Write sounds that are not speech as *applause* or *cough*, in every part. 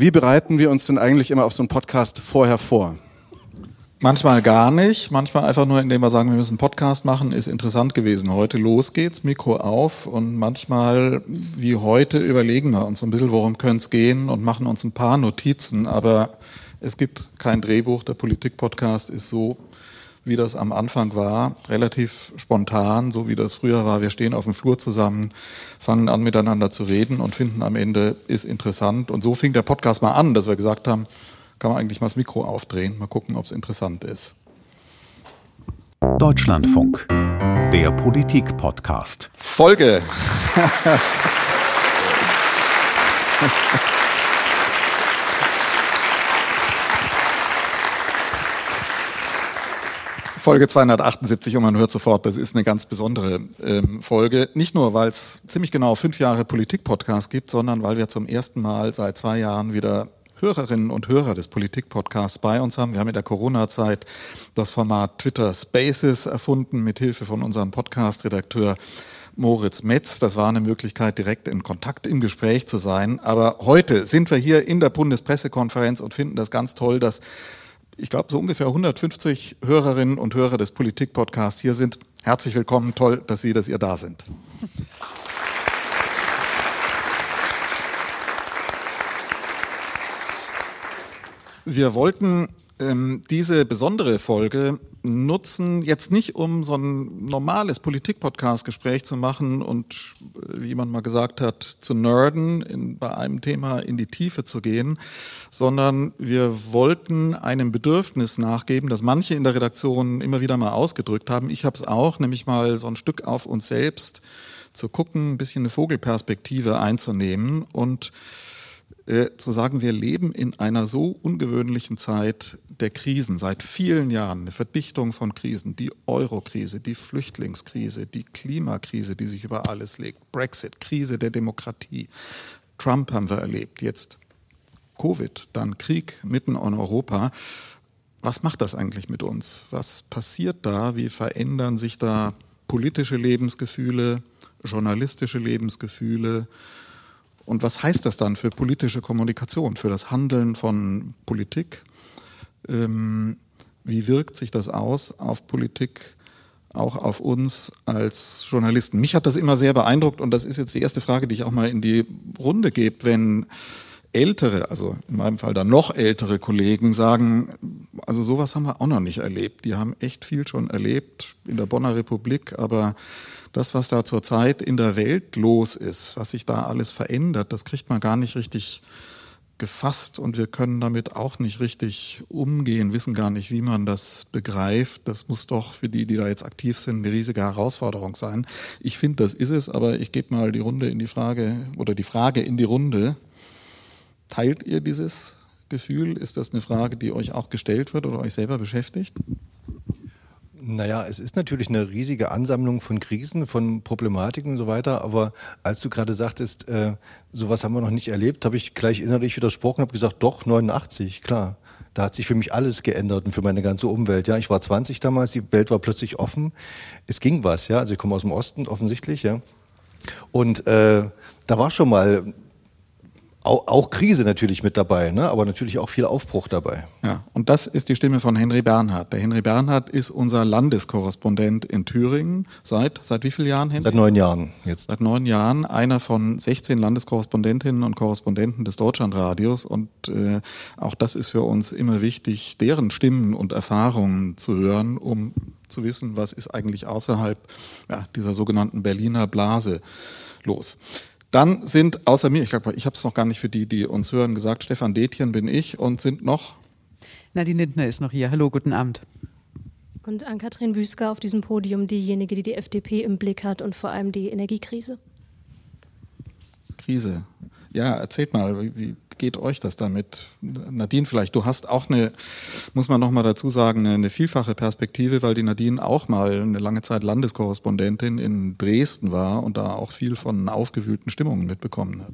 Wie bereiten wir uns denn eigentlich immer auf so einen Podcast vorher vor? Manchmal gar nicht, manchmal einfach nur, indem wir sagen, wir müssen einen Podcast machen, ist interessant gewesen. Heute los geht's, Mikro auf und manchmal, wie heute, überlegen wir uns ein bisschen, worum könnte es gehen und machen uns ein paar Notizen, aber es gibt kein Drehbuch. Der Politik-Podcast ist so, wie das am Anfang war, relativ spontan, so wie das früher war. Wir stehen auf dem Flur zusammen, fangen an miteinander zu reden und finden am Ende, ist interessant. Und so fing der Podcast mal an, dass wir gesagt haben, kann man eigentlich mal das Mikro aufdrehen, mal gucken, ob es interessant ist. Deutschlandfunk, der Politik-Podcast. Folge. *laughs* Folge 278 und man hört sofort, das ist eine ganz besondere ähm, Folge. Nicht nur, weil es ziemlich genau fünf Jahre Politik-Podcast gibt, sondern weil wir zum ersten Mal seit zwei Jahren wieder Hörerinnen und Hörer des Politik-Podcasts bei uns haben. Wir haben in der Corona-Zeit das Format Twitter Spaces erfunden, mit Hilfe von unserem Podcast-Redakteur Moritz Metz. Das war eine Möglichkeit, direkt in Kontakt im Gespräch zu sein. Aber heute sind wir hier in der Bundespressekonferenz und finden das ganz toll, dass ich glaube, so ungefähr 150 Hörerinnen und Hörer des Politik-Podcasts hier sind. Herzlich willkommen, toll, dass Sie, dass ihr da sind. Wir wollten ähm, diese besondere Folge nutzen, jetzt nicht um so ein normales Politik-Podcast-Gespräch zu machen und, äh, wie man mal gesagt hat, zu nerden, in, bei einem Thema in die Tiefe zu gehen, sondern wir wollten einem Bedürfnis nachgeben, das manche in der Redaktion immer wieder mal ausgedrückt haben. Ich habe es auch, nämlich mal so ein Stück auf uns selbst zu gucken, ein bisschen eine Vogelperspektive einzunehmen und äh, zu sagen, wir leben in einer so ungewöhnlichen Zeit der Krisen seit vielen Jahren, eine Verdichtung von Krisen, die Euro-Krise, die Flüchtlingskrise, die Klimakrise, die sich über alles legt, Brexit, Krise der Demokratie, Trump haben wir erlebt, jetzt Covid, dann Krieg mitten in Europa. Was macht das eigentlich mit uns? Was passiert da? Wie verändern sich da politische Lebensgefühle, journalistische Lebensgefühle, und was heißt das dann für politische Kommunikation, für das Handeln von Politik? Ähm, wie wirkt sich das aus auf Politik, auch auf uns als Journalisten? Mich hat das immer sehr beeindruckt und das ist jetzt die erste Frage, die ich auch mal in die Runde gebe, wenn ältere, also in meinem Fall dann noch ältere Kollegen sagen, also sowas haben wir auch noch nicht erlebt. Die haben echt viel schon erlebt in der Bonner Republik, aber das, was da zurzeit in der Welt los ist, was sich da alles verändert, das kriegt man gar nicht richtig gefasst und wir können damit auch nicht richtig umgehen, wissen gar nicht, wie man das begreift. Das muss doch für die, die da jetzt aktiv sind, eine riesige Herausforderung sein. Ich finde, das ist es, aber ich gebe mal die Runde in die Frage oder die Frage in die Runde. Teilt ihr dieses Gefühl? Ist das eine Frage, die euch auch gestellt wird oder euch selber beschäftigt? Naja, es ist natürlich eine riesige Ansammlung von Krisen, von Problematiken und so weiter. Aber als du gerade sagtest, äh, sowas haben wir noch nicht erlebt, habe ich gleich innerlich widersprochen, habe gesagt, doch, 89, klar. Da hat sich für mich alles geändert und für meine ganze Umwelt. Ja, ich war 20 damals, die Welt war plötzlich offen. Es ging was, ja. Also ich komme aus dem Osten, offensichtlich, ja. Und äh, da war schon mal auch, auch Krise natürlich mit dabei, ne? aber natürlich auch viel Aufbruch dabei. Ja, und das ist die Stimme von Henry Bernhard. Der Henry Bernhard ist unser Landeskorrespondent in Thüringen seit seit wie vielen Jahren? Henry? Seit neun Jahren jetzt. Seit neun Jahren einer von 16 Landeskorrespondentinnen und Korrespondenten des Deutschlandradios und äh, auch das ist für uns immer wichtig, deren Stimmen und Erfahrungen zu hören, um zu wissen, was ist eigentlich außerhalb ja, dieser sogenannten Berliner Blase los. Dann sind außer mir, ich glaube, ich habe es noch gar nicht für die, die uns hören, gesagt, Stefan Detjen bin ich und sind noch. Nadine Lindner ist noch hier. Hallo, guten Abend. Und Ann-Kathrin Büsker auf diesem Podium, diejenige, die die FDP im Blick hat und vor allem die Energiekrise. Krise. Ja, erzählt mal, wie geht euch das damit? Nadine, vielleicht, du hast auch eine, muss man nochmal dazu sagen, eine, eine, vielfache Perspektive, weil die Nadine auch mal eine lange Zeit Landeskorrespondentin in Dresden war und da auch viel von aufgewühlten Stimmungen mitbekommen hat.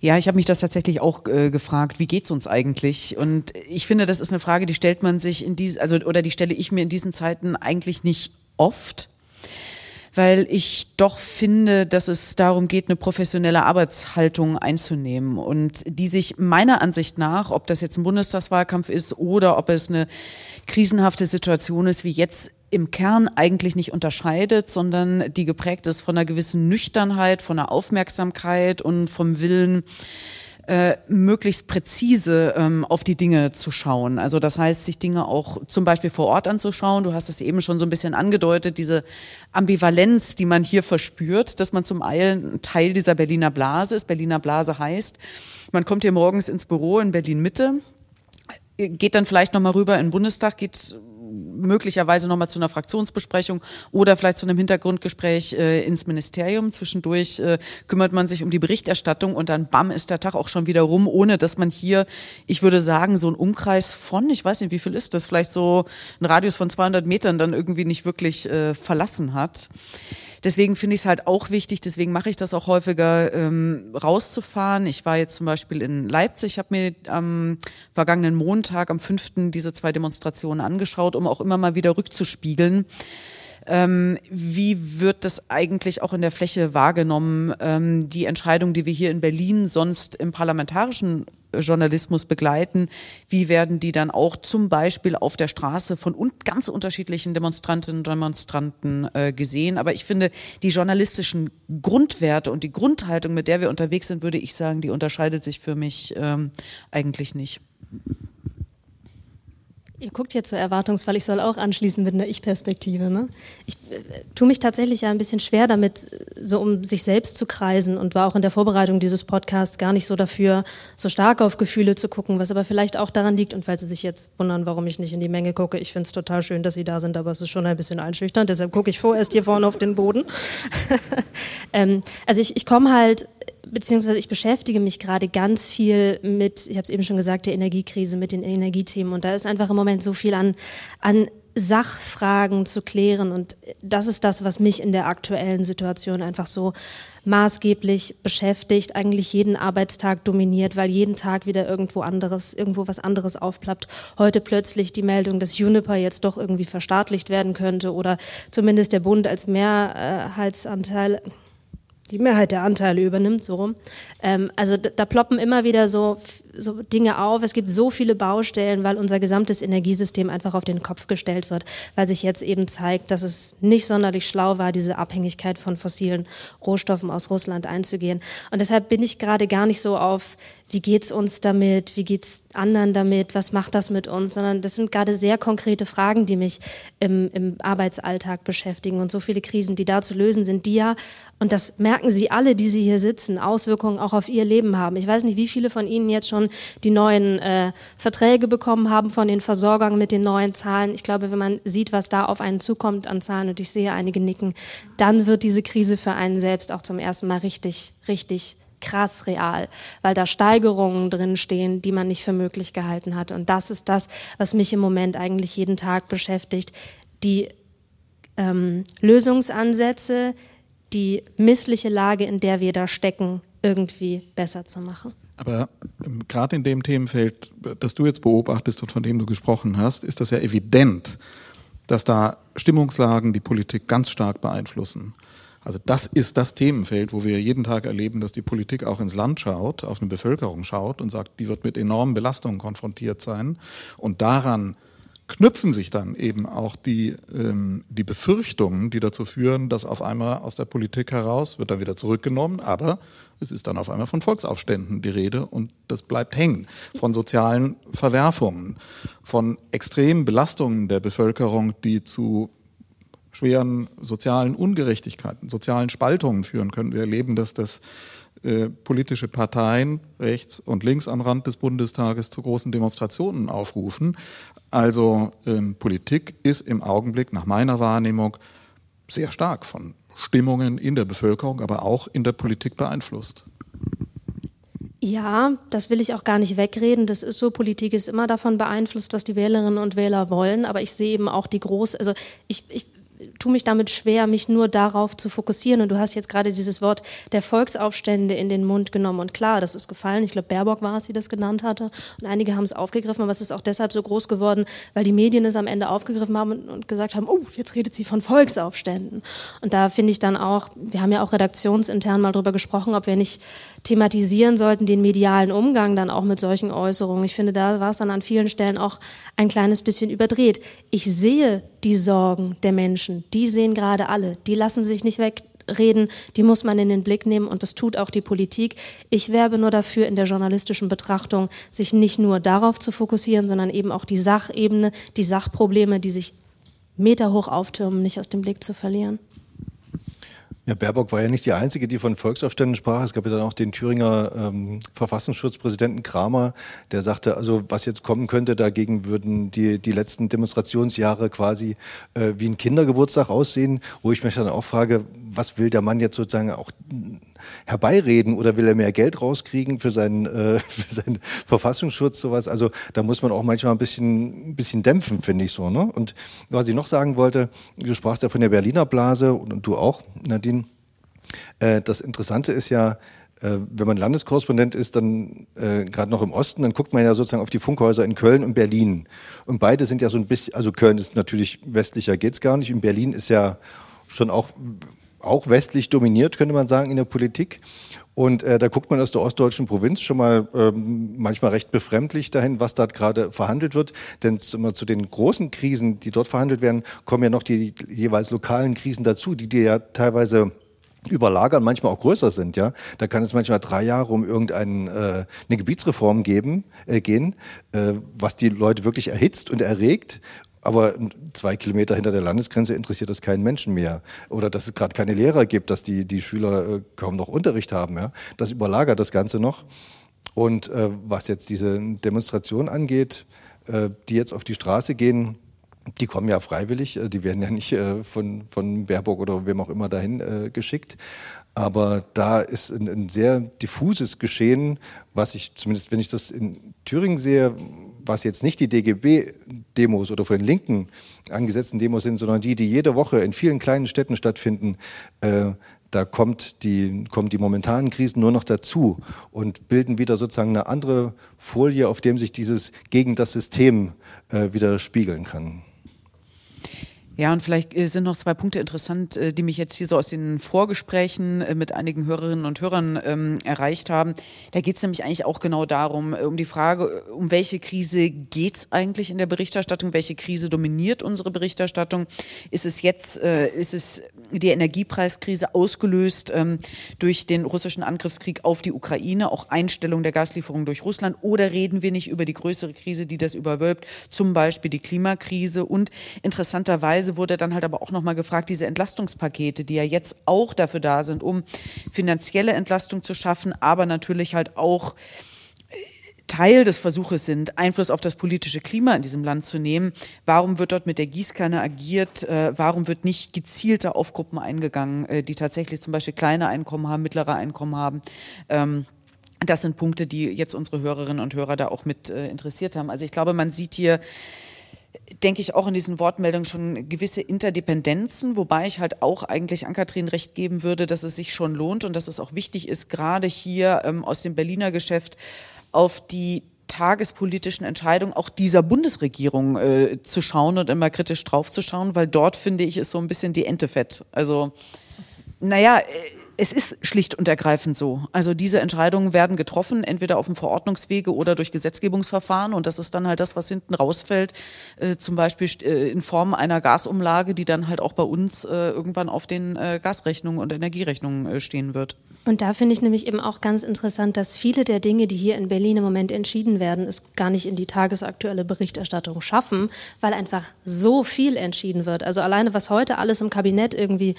Ja, ich habe mich das tatsächlich auch äh, gefragt, wie geht's uns eigentlich? Und ich finde, das ist eine Frage, die stellt man sich in diesen, also oder die stelle ich mir in diesen Zeiten eigentlich nicht oft weil ich doch finde, dass es darum geht, eine professionelle Arbeitshaltung einzunehmen und die sich meiner Ansicht nach, ob das jetzt ein Bundestagswahlkampf ist oder ob es eine krisenhafte Situation ist wie jetzt, im Kern eigentlich nicht unterscheidet, sondern die geprägt ist von einer gewissen Nüchternheit, von einer Aufmerksamkeit und vom Willen, äh, möglichst präzise ähm, auf die Dinge zu schauen. Also das heißt, sich Dinge auch zum Beispiel vor Ort anzuschauen. Du hast es eben schon so ein bisschen angedeutet, diese Ambivalenz, die man hier verspürt, dass man zum einen Teil dieser Berliner Blase ist. Berliner Blase heißt, man kommt hier morgens ins Büro in Berlin Mitte, geht dann vielleicht nochmal rüber in den Bundestag, geht möglicherweise nochmal zu einer Fraktionsbesprechung oder vielleicht zu einem Hintergrundgespräch äh, ins Ministerium. Zwischendurch äh, kümmert man sich um die Berichterstattung und dann bam ist der Tag auch schon wieder rum, ohne dass man hier, ich würde sagen, so ein Umkreis von, ich weiß nicht, wie viel ist das, vielleicht so ein Radius von 200 Metern dann irgendwie nicht wirklich äh, verlassen hat. Deswegen finde ich es halt auch wichtig, deswegen mache ich das auch häufiger, ähm, rauszufahren. Ich war jetzt zum Beispiel in Leipzig, habe mir am vergangenen Montag, am 5. diese zwei Demonstrationen angeschaut, um auch immer mal wieder rückzuspiegeln. Ähm, wie wird das eigentlich auch in der Fläche wahrgenommen? Ähm, die Entscheidung, die wir hier in Berlin sonst im parlamentarischen Journalismus begleiten, wie werden die dann auch zum Beispiel auf der Straße von un ganz unterschiedlichen Demonstrantinnen und Demonstranten äh, gesehen. Aber ich finde, die journalistischen Grundwerte und die Grundhaltung, mit der wir unterwegs sind, würde ich sagen, die unterscheidet sich für mich ähm, eigentlich nicht. Ihr guckt jetzt so erwartungsvoll, ich soll auch anschließen mit einer Ich-Perspektive. Ne? Ich äh, tue mich tatsächlich ja ein bisschen schwer damit, so um sich selbst zu kreisen und war auch in der Vorbereitung dieses Podcasts gar nicht so dafür, so stark auf Gefühle zu gucken, was aber vielleicht auch daran liegt und falls Sie sich jetzt wundern, warum ich nicht in die Menge gucke, ich finde es total schön, dass Sie da sind, aber es ist schon ein bisschen einschüchternd, deshalb gucke ich vorerst hier vorne auf den Boden. *laughs* ähm, also ich, ich komme halt beziehungsweise ich beschäftige mich gerade ganz viel mit, ich habe es eben schon gesagt, der Energiekrise, mit den Energiethemen. Und da ist einfach im Moment so viel an, an Sachfragen zu klären. Und das ist das, was mich in der aktuellen Situation einfach so maßgeblich beschäftigt, eigentlich jeden Arbeitstag dominiert, weil jeden Tag wieder irgendwo anderes, irgendwo was anderes aufplappt. Heute plötzlich die Meldung, dass Juniper jetzt doch irgendwie verstaatlicht werden könnte oder zumindest der Bund als Mehrheitsanteil, die Mehrheit der Anteile übernimmt, so rum. Ähm, also da, da, ploppen immer wieder so, so Dinge auf. Es gibt so viele Baustellen, weil unser gesamtes Energiesystem einfach auf den Kopf gestellt wird, weil sich jetzt eben zeigt, dass es nicht sonderlich schlau war, diese Abhängigkeit von fossilen Rohstoffen aus Russland einzugehen. Und deshalb bin ich gerade gar nicht so auf, wie geht's uns damit, wie geht's anderen damit, was macht das mit uns, sondern das sind gerade sehr konkrete Fragen, die mich im, im Arbeitsalltag beschäftigen und so viele Krisen, die da zu lösen sind, die ja, und das merken Sie alle, die Sie hier sitzen, Auswirkungen auch auf Ihr Leben haben. Ich weiß nicht, wie viele von Ihnen jetzt schon die neuen äh, Verträge bekommen haben von den Versorgern mit den neuen Zahlen. Ich glaube, wenn man sieht, was da auf einen zukommt an Zahlen, und ich sehe einige nicken, dann wird diese Krise für einen selbst auch zum ersten Mal richtig, richtig krass real, weil da Steigerungen drinstehen, die man nicht für möglich gehalten hat. Und das ist das, was mich im Moment eigentlich jeden Tag beschäftigt. Die ähm, Lösungsansätze, die missliche Lage, in der wir da stecken, irgendwie besser zu machen. Aber ähm, gerade in dem Themenfeld, das du jetzt beobachtest und von dem du gesprochen hast, ist das ja evident, dass da Stimmungslagen die Politik ganz stark beeinflussen. Also das ist das Themenfeld, wo wir jeden Tag erleben, dass die Politik auch ins Land schaut, auf eine Bevölkerung schaut und sagt, die wird mit enormen Belastungen konfrontiert sein. Und daran knüpfen sich dann eben auch die, ähm, die Befürchtungen, die dazu führen, dass auf einmal aus der Politik heraus wird dann wieder zurückgenommen, aber es ist dann auf einmal von Volksaufständen die Rede und das bleibt hängen. Von sozialen Verwerfungen, von extremen Belastungen der Bevölkerung, die zu schweren sozialen Ungerechtigkeiten, sozialen Spaltungen führen können. Wir erleben, dass das äh, politische Parteien rechts und links am Rand des Bundestages zu großen Demonstrationen aufrufen. Also ähm, Politik ist im Augenblick nach meiner Wahrnehmung sehr stark von Stimmungen in der Bevölkerung, aber auch in der Politik beeinflusst. Ja, das will ich auch gar nicht wegreden. Das ist so. Politik ist immer davon beeinflusst, was die Wählerinnen und Wähler wollen. Aber ich sehe eben auch die große, also ich, ich tue mich damit schwer, mich nur darauf zu fokussieren. Und du hast jetzt gerade dieses Wort der Volksaufstände in den Mund genommen. Und klar, das ist gefallen. Ich glaube, Baerbock war es, die das genannt hatte. Und einige haben es aufgegriffen, aber es ist auch deshalb so groß geworden, weil die Medien es am Ende aufgegriffen haben und gesagt haben, oh, jetzt redet sie von Volksaufständen. Und da finde ich dann auch, wir haben ja auch redaktionsintern mal drüber gesprochen, ob wir nicht thematisieren sollten, den medialen Umgang dann auch mit solchen Äußerungen. Ich finde, da war es dann an vielen Stellen auch ein kleines bisschen überdreht. Ich sehe die Sorgen der Menschen, die sehen gerade alle, die lassen sich nicht wegreden, die muss man in den Blick nehmen und das tut auch die Politik. Ich werbe nur dafür, in der journalistischen Betrachtung sich nicht nur darauf zu fokussieren, sondern eben auch die Sachebene, die Sachprobleme, die sich meterhoch auftürmen, nicht aus dem Blick zu verlieren. Ja, Baerbock war ja nicht die Einzige, die von Volksaufständen sprach. Es gab ja dann auch den Thüringer ähm, Verfassungsschutzpräsidenten Kramer, der sagte, also was jetzt kommen könnte, dagegen würden die, die letzten Demonstrationsjahre quasi äh, wie ein Kindergeburtstag aussehen, wo ich mich dann auch frage, was will der Mann jetzt sozusagen auch herbeireden oder will er mehr Geld rauskriegen für seinen, äh, *laughs* für seinen Verfassungsschutz, sowas. Also da muss man auch manchmal ein bisschen, ein bisschen dämpfen, finde ich so. Ne? Und was ich noch sagen wollte, du sprachst ja von der Berliner Blase und, und du auch, Nadine. Äh, das Interessante ist ja, äh, wenn man Landeskorrespondent ist, dann äh, gerade noch im Osten, dann guckt man ja sozusagen auf die Funkhäuser in Köln und Berlin. Und beide sind ja so ein bisschen, also Köln ist natürlich westlicher, geht's gar nicht. Und Berlin ist ja schon auch, auch westlich dominiert, könnte man sagen, in der Politik. Und äh, da guckt man aus der ostdeutschen Provinz schon mal ähm, manchmal recht befremdlich dahin, was dort gerade verhandelt wird. Denn immer zu den großen Krisen, die dort verhandelt werden, kommen ja noch die jeweils lokalen Krisen dazu, die dir ja teilweise überlagern, manchmal auch größer sind, ja. Da kann es manchmal drei Jahre um irgendeine äh, eine Gebietsreform geben, äh, gehen, äh, was die Leute wirklich erhitzt und erregt aber zwei Kilometer hinter der Landesgrenze interessiert das keinen Menschen mehr. Oder dass es gerade keine Lehrer gibt, dass die, die Schüler äh, kaum noch Unterricht haben. Ja? Das überlagert das Ganze noch. Und äh, was jetzt diese Demonstration angeht, äh, die jetzt auf die Straße gehen, die kommen ja freiwillig, äh, die werden ja nicht äh, von, von Baerbock oder wem auch immer dahin äh, geschickt. Aber da ist ein, ein sehr diffuses Geschehen, was ich zumindest, wenn ich das in Thüringen sehe, was jetzt nicht die DGB-Demos oder von den Linken angesetzten Demos sind, sondern die, die jede Woche in vielen kleinen Städten stattfinden, äh, da kommt die, kommen die momentanen Krisen nur noch dazu und bilden wieder sozusagen eine andere Folie, auf dem sich dieses gegen das System äh, wieder spiegeln kann. Ja, und vielleicht äh, sind noch zwei Punkte interessant, äh, die mich jetzt hier so aus den Vorgesprächen äh, mit einigen Hörerinnen und Hörern ähm, erreicht haben. Da geht es nämlich eigentlich auch genau darum, um die Frage, um welche Krise geht es eigentlich in der Berichterstattung? Welche Krise dominiert unsere Berichterstattung? Ist es jetzt, äh, ist es die Energiepreiskrise ausgelöst ähm, durch den russischen Angriffskrieg auf die Ukraine, auch Einstellung der Gaslieferung durch Russland? Oder reden wir nicht über die größere Krise, die das überwölbt, zum Beispiel die Klimakrise? Und interessanterweise Weise wurde dann halt aber auch nochmal gefragt, diese Entlastungspakete, die ja jetzt auch dafür da sind, um finanzielle Entlastung zu schaffen, aber natürlich halt auch äh, Teil des Versuches sind, Einfluss auf das politische Klima in diesem Land zu nehmen. Warum wird dort mit der Gießkanne agiert? Äh, warum wird nicht gezielter auf Gruppen eingegangen, äh, die tatsächlich zum Beispiel kleine Einkommen haben, mittlere Einkommen haben? Ähm, das sind Punkte, die jetzt unsere Hörerinnen und Hörer da auch mit interessiert haben. Also ich glaube, man sieht hier denke ich, auch in diesen Wortmeldungen schon gewisse Interdependenzen, wobei ich halt auch eigentlich Ankatrin recht geben würde, dass es sich schon lohnt und dass es auch wichtig ist, gerade hier ähm, aus dem Berliner Geschäft auf die tagespolitischen Entscheidungen auch dieser Bundesregierung äh, zu schauen und immer kritisch draufzuschauen, weil dort finde ich ist so ein bisschen die Ente fett. Also, naja, äh, es ist schlicht und ergreifend so. Also diese Entscheidungen werden getroffen, entweder auf dem Verordnungswege oder durch Gesetzgebungsverfahren. Und das ist dann halt das, was hinten rausfällt, äh, zum Beispiel äh, in Form einer Gasumlage, die dann halt auch bei uns äh, irgendwann auf den äh, Gasrechnungen und Energierechnungen äh, stehen wird. Und da finde ich nämlich eben auch ganz interessant, dass viele der Dinge, die hier in Berlin im Moment entschieden werden, es gar nicht in die tagesaktuelle Berichterstattung schaffen, weil einfach so viel entschieden wird. Also alleine, was heute alles im Kabinett irgendwie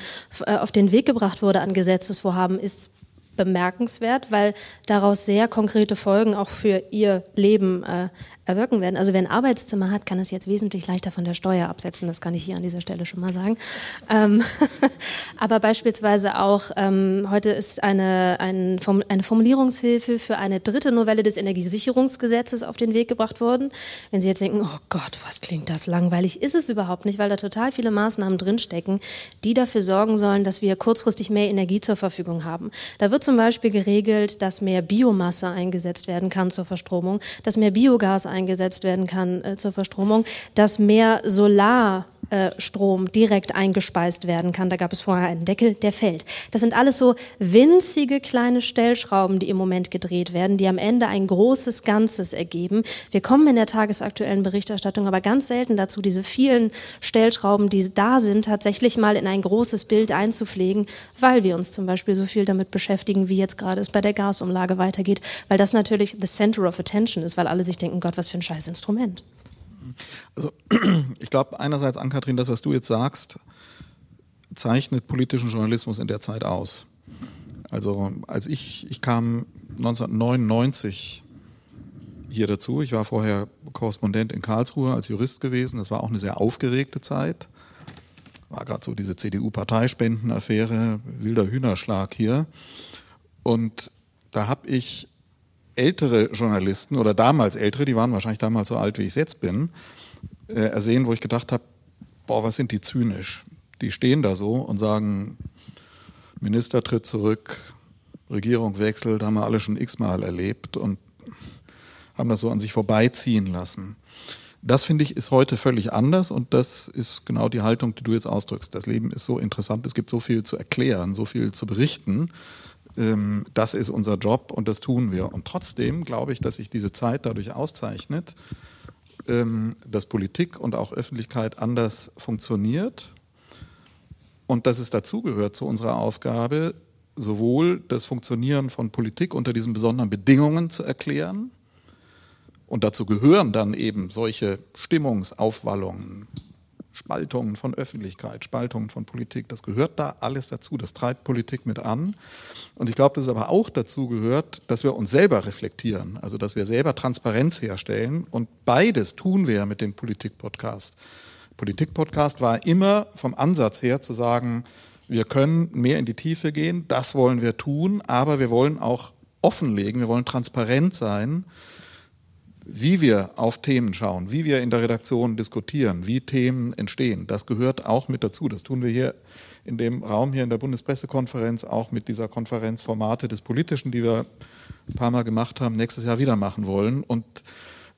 äh, auf den Weg gebracht wurde an Gesetzesvorhaben, ist bemerkenswert, weil daraus sehr konkrete Folgen auch für ihr Leben äh, erwirken werden. Also wer ein Arbeitszimmer hat, kann es jetzt wesentlich leichter von der Steuer absetzen. Das kann ich hier an dieser Stelle schon mal sagen. Ähm, *laughs* aber beispielsweise auch, ähm, heute ist eine, ein, eine Formulierungshilfe für eine dritte Novelle des Energiesicherungsgesetzes auf den Weg gebracht worden. Wenn Sie jetzt denken, oh Gott, was klingt das langweilig, ist es überhaupt nicht, weil da total viele Maßnahmen drinstecken, die dafür sorgen sollen, dass wir kurzfristig mehr Energie zur Verfügung haben. Da wird zum Beispiel geregelt, dass mehr Biomasse eingesetzt werden kann zur Verstromung, dass mehr Biogas eingesetzt werden kann äh, zur Verstromung, dass mehr Solar äh, Strom direkt eingespeist werden kann. Da gab es vorher einen Deckel, der fällt. Das sind alles so winzige kleine Stellschrauben, die im Moment gedreht werden, die am Ende ein großes Ganzes ergeben. Wir kommen in der tagesaktuellen Berichterstattung aber ganz selten dazu, diese vielen Stellschrauben, die da sind, tatsächlich mal in ein großes Bild einzupflegen, weil wir uns zum Beispiel so viel damit beschäftigen, wie jetzt gerade es bei der Gasumlage weitergeht, weil das natürlich the center of attention ist, weil alle sich denken, Gott, was für ein scheiß Instrument. Also *clears throat* ich glaube einerseits an Kathrin, das, was du jetzt sagst, zeichnet politischen Journalismus in der Zeit aus. Also als ich, ich kam 1999 hier dazu. Ich war vorher Korrespondent in Karlsruhe als Jurist gewesen. Das war auch eine sehr aufgeregte Zeit. War gerade so diese CDU-Parteispendenaffäre, wilder Hühnerschlag hier. Und da habe ich ältere Journalisten oder damals ältere, die waren wahrscheinlich damals so alt, wie ich jetzt bin, äh, ersehen, wo ich gedacht habe, boah, was sind die zynisch? Die stehen da so und sagen, Minister tritt zurück, Regierung wechselt, haben wir alle schon x-mal erlebt und haben das so an sich vorbeiziehen lassen. Das finde ich ist heute völlig anders und das ist genau die Haltung, die du jetzt ausdrückst. Das Leben ist so interessant, es gibt so viel zu erklären, so viel zu berichten ähm, das ist unser Job und das tun wir. Und trotzdem glaube ich, dass sich diese Zeit dadurch auszeichnet, ähm, dass Politik und auch Öffentlichkeit anders funktioniert und dass es dazugehört zu unserer Aufgabe, sowohl das Funktionieren von Politik unter diesen besonderen Bedingungen zu erklären, und dazu gehören dann eben solche Stimmungsaufwallungen, Spaltungen von Öffentlichkeit, Spaltungen von Politik, das gehört da alles dazu, das treibt Politik mit an. Und ich glaube, dass es aber auch dazu gehört, dass wir uns selber reflektieren, also dass wir selber Transparenz herstellen. Und beides tun wir mit dem Politik-Podcast. Politik-Podcast war immer vom Ansatz her zu sagen, wir können mehr in die Tiefe gehen, das wollen wir tun, aber wir wollen auch offenlegen, wir wollen transparent sein wie wir auf Themen schauen, wie wir in der Redaktion diskutieren, wie Themen entstehen, das gehört auch mit dazu. Das tun wir hier in dem Raum hier in der Bundespressekonferenz, auch mit dieser Konferenz Formate des Politischen, die wir ein paar Mal gemacht haben, nächstes Jahr wieder machen wollen. Und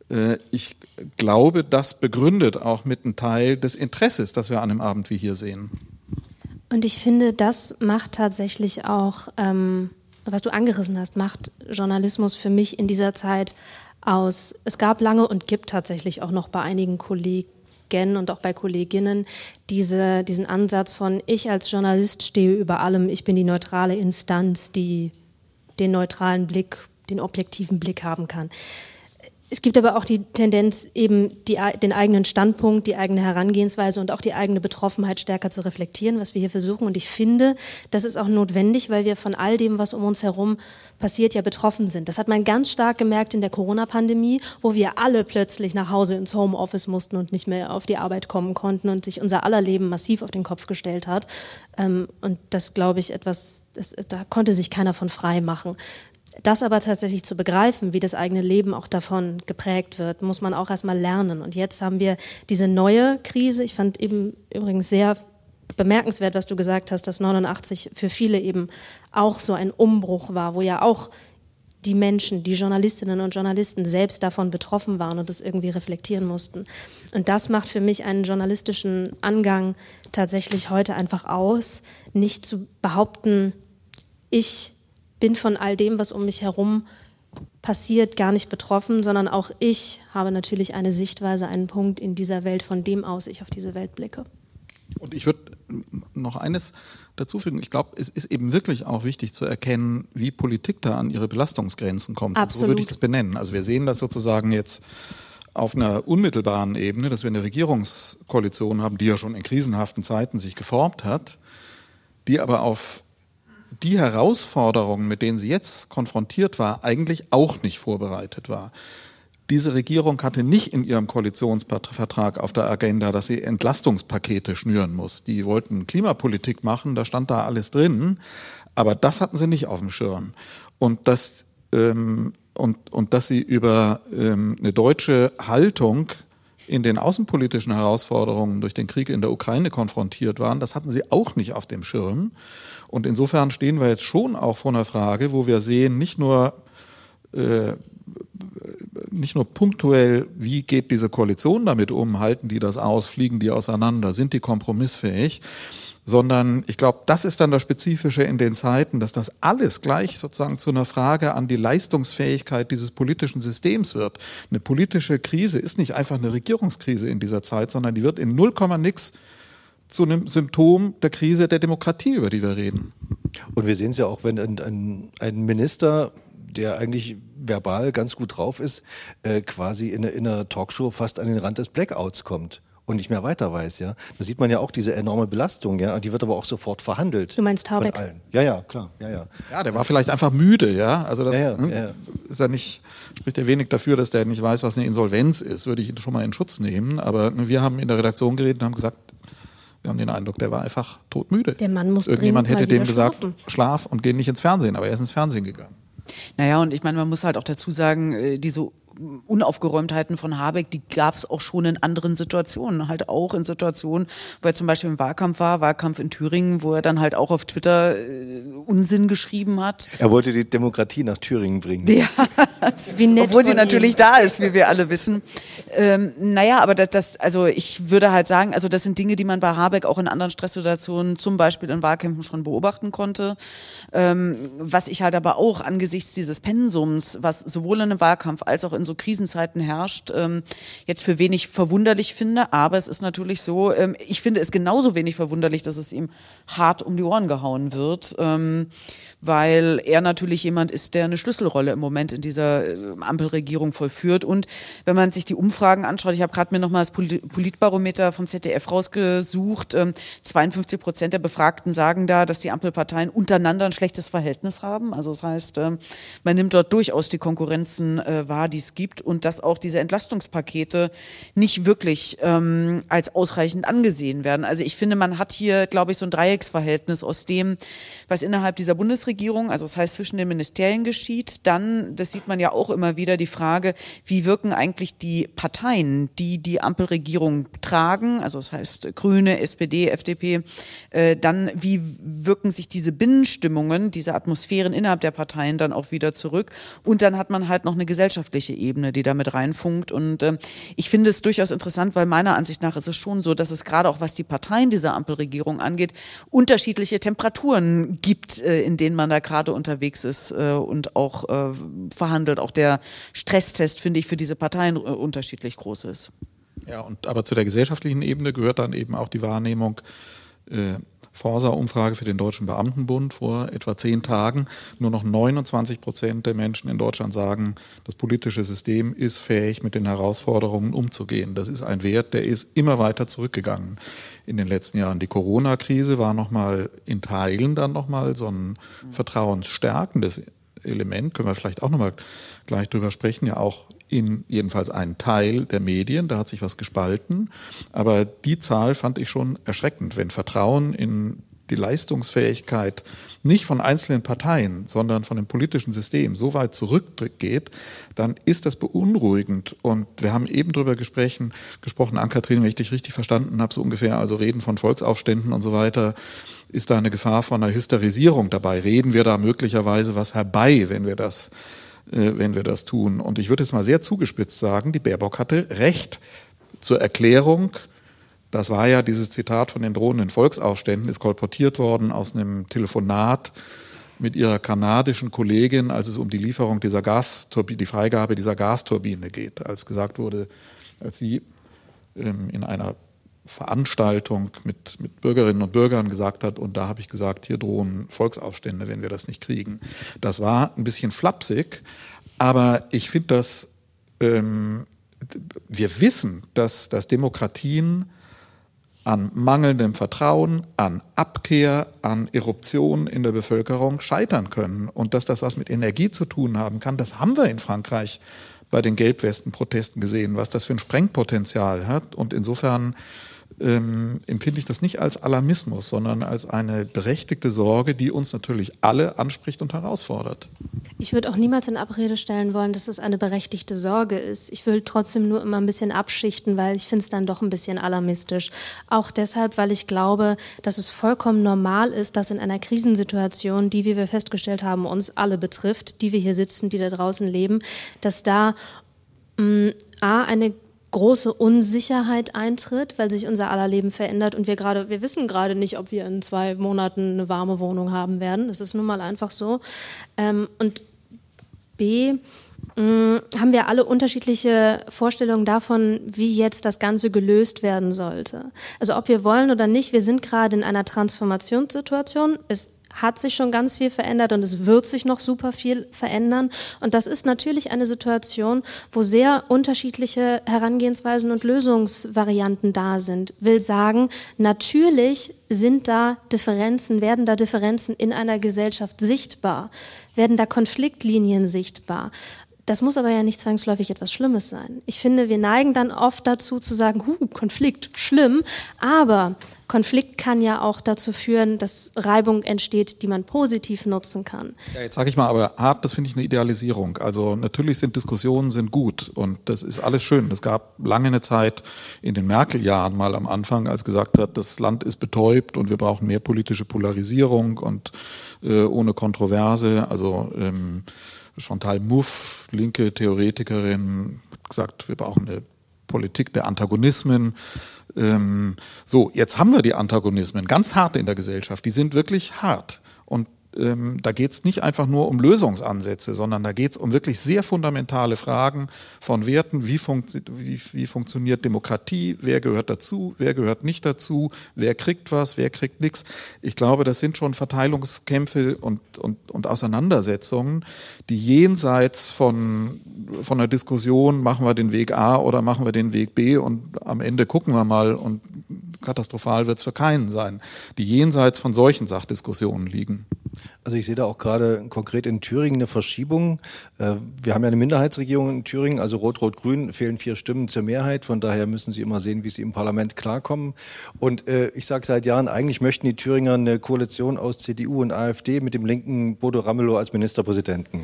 äh, ich glaube, das begründet auch mit einem Teil des Interesses, das wir an einem Abend wie hier sehen. Und ich finde, das macht tatsächlich auch, ähm, was du angerissen hast, macht Journalismus für mich in dieser Zeit aus. Es gab lange und gibt tatsächlich auch noch bei einigen Kollegen und auch bei Kolleginnen diese, diesen Ansatz von ich als Journalist stehe über allem, ich bin die neutrale Instanz, die den neutralen Blick, den objektiven Blick haben kann. Es gibt aber auch die Tendenz, eben die, den eigenen Standpunkt, die eigene Herangehensweise und auch die eigene Betroffenheit stärker zu reflektieren, was wir hier versuchen. Und ich finde, das ist auch notwendig, weil wir von all dem, was um uns herum passiert, ja betroffen sind. Das hat man ganz stark gemerkt in der Corona-Pandemie, wo wir alle plötzlich nach Hause ins Homeoffice mussten und nicht mehr auf die Arbeit kommen konnten und sich unser aller Leben massiv auf den Kopf gestellt hat. Ähm, und das, glaube ich, etwas, das, da konnte sich keiner von frei machen. Das aber tatsächlich zu begreifen, wie das eigene Leben auch davon geprägt wird, muss man auch erstmal lernen. Und jetzt haben wir diese neue Krise. Ich fand eben übrigens sehr bemerkenswert, was du gesagt hast, dass 89 für viele eben auch so ein Umbruch war, wo ja auch die Menschen, die Journalistinnen und Journalisten selbst davon betroffen waren und es irgendwie reflektieren mussten. Und das macht für mich einen journalistischen Angang tatsächlich heute einfach aus, nicht zu behaupten, ich bin von all dem, was um mich herum passiert, gar nicht betroffen, sondern auch ich habe natürlich eine Sichtweise, einen Punkt in dieser Welt, von dem aus ich auf diese Welt blicke. Und ich würde noch eines dazu fügen. Ich glaube, es ist eben wirklich auch wichtig zu erkennen, wie Politik da an ihre Belastungsgrenzen kommt. Absolut. So würde ich das benennen. Also wir sehen das sozusagen jetzt auf einer unmittelbaren Ebene, dass wir eine Regierungskoalition haben, die ja schon in krisenhaften Zeiten sich geformt hat, die aber auf die Herausforderungen, mit denen sie jetzt konfrontiert war, eigentlich auch nicht vorbereitet war. Diese Regierung hatte nicht in ihrem Koalitionsvertrag auf der Agenda, dass sie Entlastungspakete schnüren muss. Die wollten Klimapolitik machen, da stand da alles drin, aber das hatten sie nicht auf dem Schirm. Und das ähm, und, und dass sie über ähm, eine deutsche Haltung in den außenpolitischen Herausforderungen durch den Krieg in der Ukraine konfrontiert waren, das hatten sie auch nicht auf dem Schirm. Und insofern stehen wir jetzt schon auch vor einer Frage, wo wir sehen, nicht nur äh, nicht nur punktuell, wie geht diese Koalition damit um, halten die das aus, fliegen die auseinander, sind die kompromissfähig, sondern ich glaube, das ist dann das Spezifische in den Zeiten, dass das alles gleich sozusagen zu einer Frage an die Leistungsfähigkeit dieses politischen Systems wird. Eine politische Krise ist nicht einfach eine Regierungskrise in dieser Zeit, sondern die wird in null Komma nix zu einem Symptom der Krise der Demokratie, über die wir reden. Und wir sehen es ja auch, wenn ein, ein, ein Minister der eigentlich verbal ganz gut drauf ist, äh, quasi in, in einer Talkshow fast an den Rand des Blackouts kommt und nicht mehr weiter weiß, ja. Da sieht man ja auch diese enorme Belastung, ja. Die wird aber auch sofort verhandelt. Du meinst Habeck? Ja, ja, klar, ja, ja. Ja, der war vielleicht einfach müde, ja. Also das ja, ja, hm, ja. ist ja nicht, spricht ja wenig dafür, dass der nicht weiß, was eine Insolvenz ist, würde ich ihn schon mal in Schutz nehmen. Aber wir haben in der Redaktion geredet und haben gesagt, wir haben den Eindruck, der war einfach todmüde. Der Mann muss Irgendjemand hätte dem gesagt, schlafen. schlaf und geh nicht ins Fernsehen, aber er ist ins Fernsehen gegangen. Naja, und ich meine, man muss halt auch dazu sagen, äh, diese Unaufgeräumtheiten von Habeck, die gab es auch schon in anderen Situationen. Halt auch in Situationen, wo er zum Beispiel im Wahlkampf war, Wahlkampf in Thüringen, wo er dann halt auch auf Twitter äh, Unsinn geschrieben hat. Er wollte die Demokratie nach Thüringen bringen. Ja, Wie nett obwohl sie natürlich ihm. da ist, wie wir alle wissen. Ähm, naja, aber das, das, also ich würde halt sagen, also das sind Dinge, die man bei Habeck auch in anderen Stresssituationen, zum Beispiel in Wahlkämpfen schon beobachten konnte. Ähm, was ich halt aber auch angesichts dieses Pensums, was sowohl in einem Wahlkampf als auch in so Krisenzeiten herrscht, ähm, jetzt für wenig verwunderlich finde. Aber es ist natürlich so, ähm, ich finde es genauso wenig verwunderlich, dass es ihm hart um die Ohren gehauen wird, ähm, weil er natürlich jemand ist, der eine Schlüsselrolle im Moment in dieser äh, Ampelregierung vollführt. Und wenn man sich die Umfragen anschaut, ich habe gerade mir nochmal das Polit- Politbarometer vom ZDF rausgesucht, ähm, 52 Prozent der Befragten sagen da, dass die Ampelparteien untereinander ein schlechtes Verhältnis haben. Also das heißt, ähm, man nimmt dort durchaus die Konkurrenzen äh, wahr, die es gibt und dass auch diese Entlastungspakete nicht wirklich ähm, als ausreichend angesehen werden. Also ich finde, man hat hier, glaube ich, so ein Dreiecksverhältnis aus dem, was innerhalb dieser Bundesregierung, also das heißt zwischen den Ministerien geschieht, dann, das sieht man ja auch immer wieder, die Frage, wie wirken eigentlich die Parteien, die die Ampelregierung tragen, also das heißt Grüne, SPD, FDP, äh, dann wie wirken sich diese Binnenstimmungen, diese Atmosphären innerhalb der Parteien dann auch wieder zurück? Und dann hat man halt noch eine gesellschaftliche Ebene, die damit reinfunkt. Und ähm, ich finde es durchaus interessant, weil meiner Ansicht nach ist es schon so, dass es gerade auch was die Parteien dieser Ampelregierung angeht, unterschiedliche Temperaturen gibt, äh, in denen man da gerade unterwegs ist äh, und auch äh, verhandelt. Auch der Stresstest, finde ich, für diese Parteien äh, unterschiedlich groß ist. Ja, und aber zu der gesellschaftlichen Ebene gehört dann eben auch die Wahrnehmung, äh, Forsa-Umfrage für den Deutschen Beamtenbund vor etwa zehn Tagen. Nur noch 29 Prozent der Menschen in Deutschland sagen, das politische System ist fähig, mit den Herausforderungen umzugehen. Das ist ein Wert, der ist immer weiter zurückgegangen in den letzten Jahren. Die Corona-Krise war nochmal in Teilen dann nochmal so ein vertrauensstärkendes Element, können wir vielleicht auch nochmal gleich drüber sprechen, ja auch in jedenfalls einen Teil der Medien, da hat sich was gespalten. Aber die Zahl fand ich schon erschreckend, wenn Vertrauen in die Leistungsfähigkeit nicht von einzelnen Parteien, sondern von dem politischen System so weit zurückgeht, dann ist das beunruhigend. Und wir haben eben drüber gesprochen, gesprochen, Ann-Kathrin, wenn ich dich richtig verstanden habe, so ungefähr, also reden von Volksaufständen und so weiter. Ist da eine Gefahr von einer Hysterisierung dabei? Reden wir da möglicherweise was herbei, wenn wir das äh, wenn wir das tun. Und ich würde jetzt mal sehr zugespitzt sagen, die Baerbock hatte recht zur Erklärung. Das war ja dieses Zitat von den drohenden Volksaufständen, ist kolportiert worden aus einem Telefonat mit ihrer kanadischen Kollegin, als es um die Lieferung dieser Gasturbine, die Freigabe dieser Gasturbine geht, als gesagt wurde, als sie ähm, in einer Veranstaltung mit, mit Bürgerinnen und Bürgern gesagt hat, und da habe ich gesagt, hier drohen Volksaufstände, wenn wir das nicht kriegen. Das war ein bisschen flapsig, aber ich finde das, ähm, wir wissen, dass, dass Demokratien an mangelndem Vertrauen, an Abkehr, an Eruption in der Bevölkerung scheitern können. Und dass das was mit Energie zu tun haben kann, das haben wir in Frankreich bei den Gelbwesten-Protesten gesehen, was das für ein Sprengpotenzial hat. Und insofern ähm, empfinde ich das nicht als Alarmismus, sondern als eine berechtigte Sorge, die uns natürlich alle anspricht und herausfordert. Ich würde auch niemals in Abrede stellen wollen, dass es eine berechtigte Sorge ist. Ich will trotzdem nur immer ein bisschen abschichten, weil ich finde es dann doch ein bisschen alarmistisch. Auch deshalb, weil ich glaube, dass es vollkommen normal ist, dass in einer Krisensituation, die, wie wir festgestellt haben, uns alle betrifft, die wir hier sitzen, die da draußen leben, dass da mh, mm, A, eine große Unsicherheit eintritt, weil sich unser aller Leben verändert und wir gerade, wir wissen gerade nicht, ob wir in zwei Monaten eine warme Wohnung haben werden. Das ist nun mal einfach so. Ähm, und B, mm, haben wir alle unterschiedliche Vorstellungen davon, wie jetzt das Ganze gelöst werden sollte. Also ob wir wollen oder nicht, wir sind gerade in einer Transformationssituation. Es hat sich schon ganz viel verändert und es wird sich noch super viel verändern. Und das ist natürlich eine Situation, wo sehr unterschiedliche Herangehensweisen und Lösungsvarianten da sind. Will sagen, natürlich sind da Differenzen, werden da Differenzen in einer Gesellschaft sichtbar, werden da Konfliktlinien sichtbar. Das muss aber ja nicht zwangsläufig etwas Schlimmes sein. Ich finde, wir neigen dann oft dazu zu sagen, huh, Konflikt, schlimm, aber Konflikt kann ja auch dazu führen, dass Reibung entsteht, die man positiv nutzen kann. Ja, jetzt sage ich mal, aber hart, das finde ich eine Idealisierung. Also natürlich sind Diskussionen sind gut und das ist alles schön. Es gab lange eine Zeit in den Merkel-Jahren mal am Anfang, als gesagt hat, das Land ist betäubt und wir brauchen mehr politische Polarisierung und äh, ohne Kontroverse. Also ähm, Chantal Mouffe, linke Theoretikerin, hat gesagt, wir brauchen eine Politik der Antagonismen. Ähm, so, jetzt haben wir die Antagonismen ganz hart in der Gesellschaft. Die sind wirklich hart. Und ähm, da geht es nicht einfach nur um Lösungsansätze, sondern da geht es um wirklich sehr fundamentale Fragen von Werten. Wie, funkt, wie, wie funktioniert Demokratie? Wer gehört dazu? Wer gehört nicht dazu? Wer kriegt was? Wer kriegt nichts? Ich glaube, das sind schon Verteilungskämpfe und, und, und Auseinandersetzungen, die jenseits von, von einer Diskussion, machen wir den Weg A oder machen wir den Weg B und am Ende gucken wir mal und katastrophal wird es für keinen sein, die jenseits von solchen Sachdiskussionen liegen. Also ich sehe da auch gerade konkret in Thüringen eine Verschiebung. Äh, wir haben ja eine Minderheitsregierung in Thüringen, also Rot-Rot-Grün fehlen vier Stimmen zur Mehrheit. Von daher müssen Sie immer sehen, wie Sie im Parlament klarkommen. Und äh, ich sage seit Jahren, eigentlich möchten die Thüringer eine Koalition aus CDU und AfD mit dem linken Bodo Ramelow als Ministerpräsidenten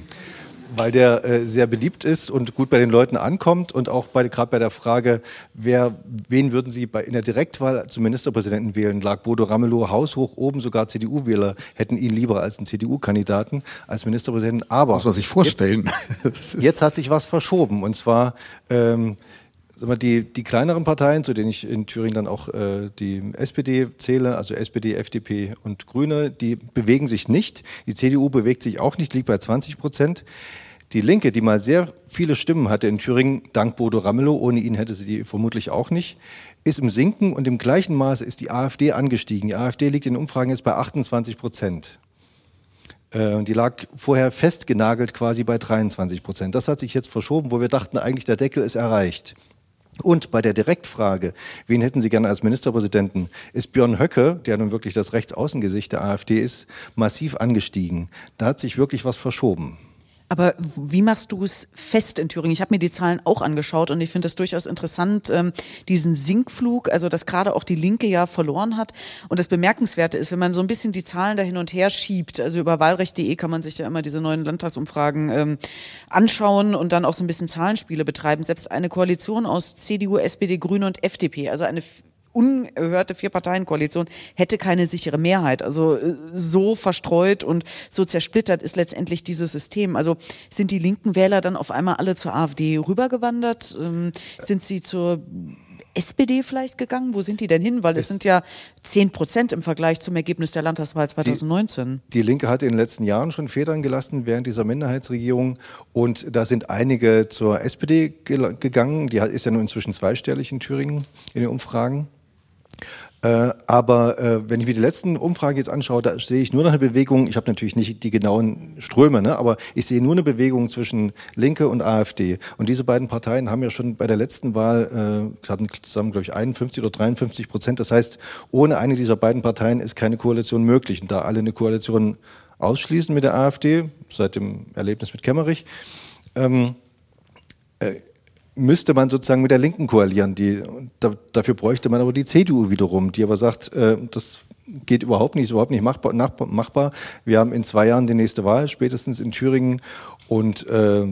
weil der äh, sehr beliebt ist und gut bei den Leuten ankommt und auch bei, gerade bei der Frage, wer, wen würden Sie bei, in der Direktwahl zum Ministerpräsidenten wählen, lag Bodo Ramelow haushoch oben, sogar CDU-Wähler hätten ihn lieber als einen CDU-Kandidaten als Ministerpräsidenten. Aber muss man sich vorstellen. Jetzt, *laughs* jetzt hat sich was verschoben und zwar ähm, die, die kleineren Parteien, zu denen ich in Thüringen dann auch äh, die SPD zähle, also SPD, FDP und Grüne, die bewegen sich nicht. Die CDU bewegt sich auch nicht, liegt bei 20 Prozent. Die Linke, die mal sehr viele Stimmen hatte in Thüringen, dank Bodo Ramelow, ohne ihn hätte sie die vermutlich auch nicht, ist im Sinken und im gleichen Maße ist die AfD angestiegen. Die AfD liegt in Umfragen jetzt bei 28 Prozent. Äh, die lag vorher festgenagelt quasi bei 23 Prozent. Das hat sich jetzt verschoben, wo wir dachten, eigentlich der Deckel ist erreicht. Und bei der Direktfrage, wen hätten Sie gerne als Ministerpräsidenten, ist Björn Höcke, der nun wirklich das Rechtsaußengesicht der AfD ist, massiv angestiegen. Da hat sich wirklich was verschoben. Aber wie machst du es fest in Thüringen? Ich habe mir die Zahlen auch angeschaut und ich finde es durchaus interessant, ähm, diesen Sinkflug, also dass gerade auch die Linke ja verloren hat. Und das Bemerkenswerte ist, wenn man so ein bisschen die Zahlen da hin und her schiebt, also über wahlrecht.de kann man sich ja immer diese neuen Landtagsumfragen ähm, anschauen und dann auch so ein bisschen Zahlenspiele betreiben. Selbst eine Koalition aus CDU, SPD, Grüne und FDP, also eine unerhörte Vier-Parteien-Koalition hätte keine sichere Mehrheit. Also äh, so verstreut und so zersplittert ist letztendlich dieses System. Also sind die linken Wähler dann auf einmal alle zur AfD rübergewandert? Ähm, sind sie zur SPD vielleicht gegangen? Wo sind die denn hin? Weil es, es sind ja zehn Prozent im Vergleich zum Ergebnis der Landtagswahl 2019. Die, die, Linke hat in den letzten Jahren schon Federn gelassen während dieser Minderheitsregierung und da sind einige zur SPD gegangen. Die ist ja nun inzwischen zweistellig in Thüringen in den Umfragen. Äh, aber äh, wenn ich mir die letzten Umfragen jetzt anschaue, da sehe ich nur noch eine Bewegung. Ich habe natürlich nicht die genauen Ströme, ne? aber ich sehe nur eine Bewegung zwischen Linke und AfD. Und diese beiden Parteien haben ja schon bei der letzten Wahl äh, hatten zusammen, glaube ich, 51 oder 53 Prozent. Das heißt, ohne eine dieser beiden Parteien ist keine Koalition möglich. Und da alle eine Koalition ausschließen mit der AfD, seit dem Erlebnis mit Kemmerich, ähm, äh, müsste man sozusagen mit der Linken koalieren. Die, da, dafür bräuchte man aber die CDU wiederum, die aber sagt, äh, das geht überhaupt nicht, ist überhaupt nicht machbar, nach, machbar. Wir haben in zwei Jahren die nächste Wahl, spätestens in Thüringen. Und äh,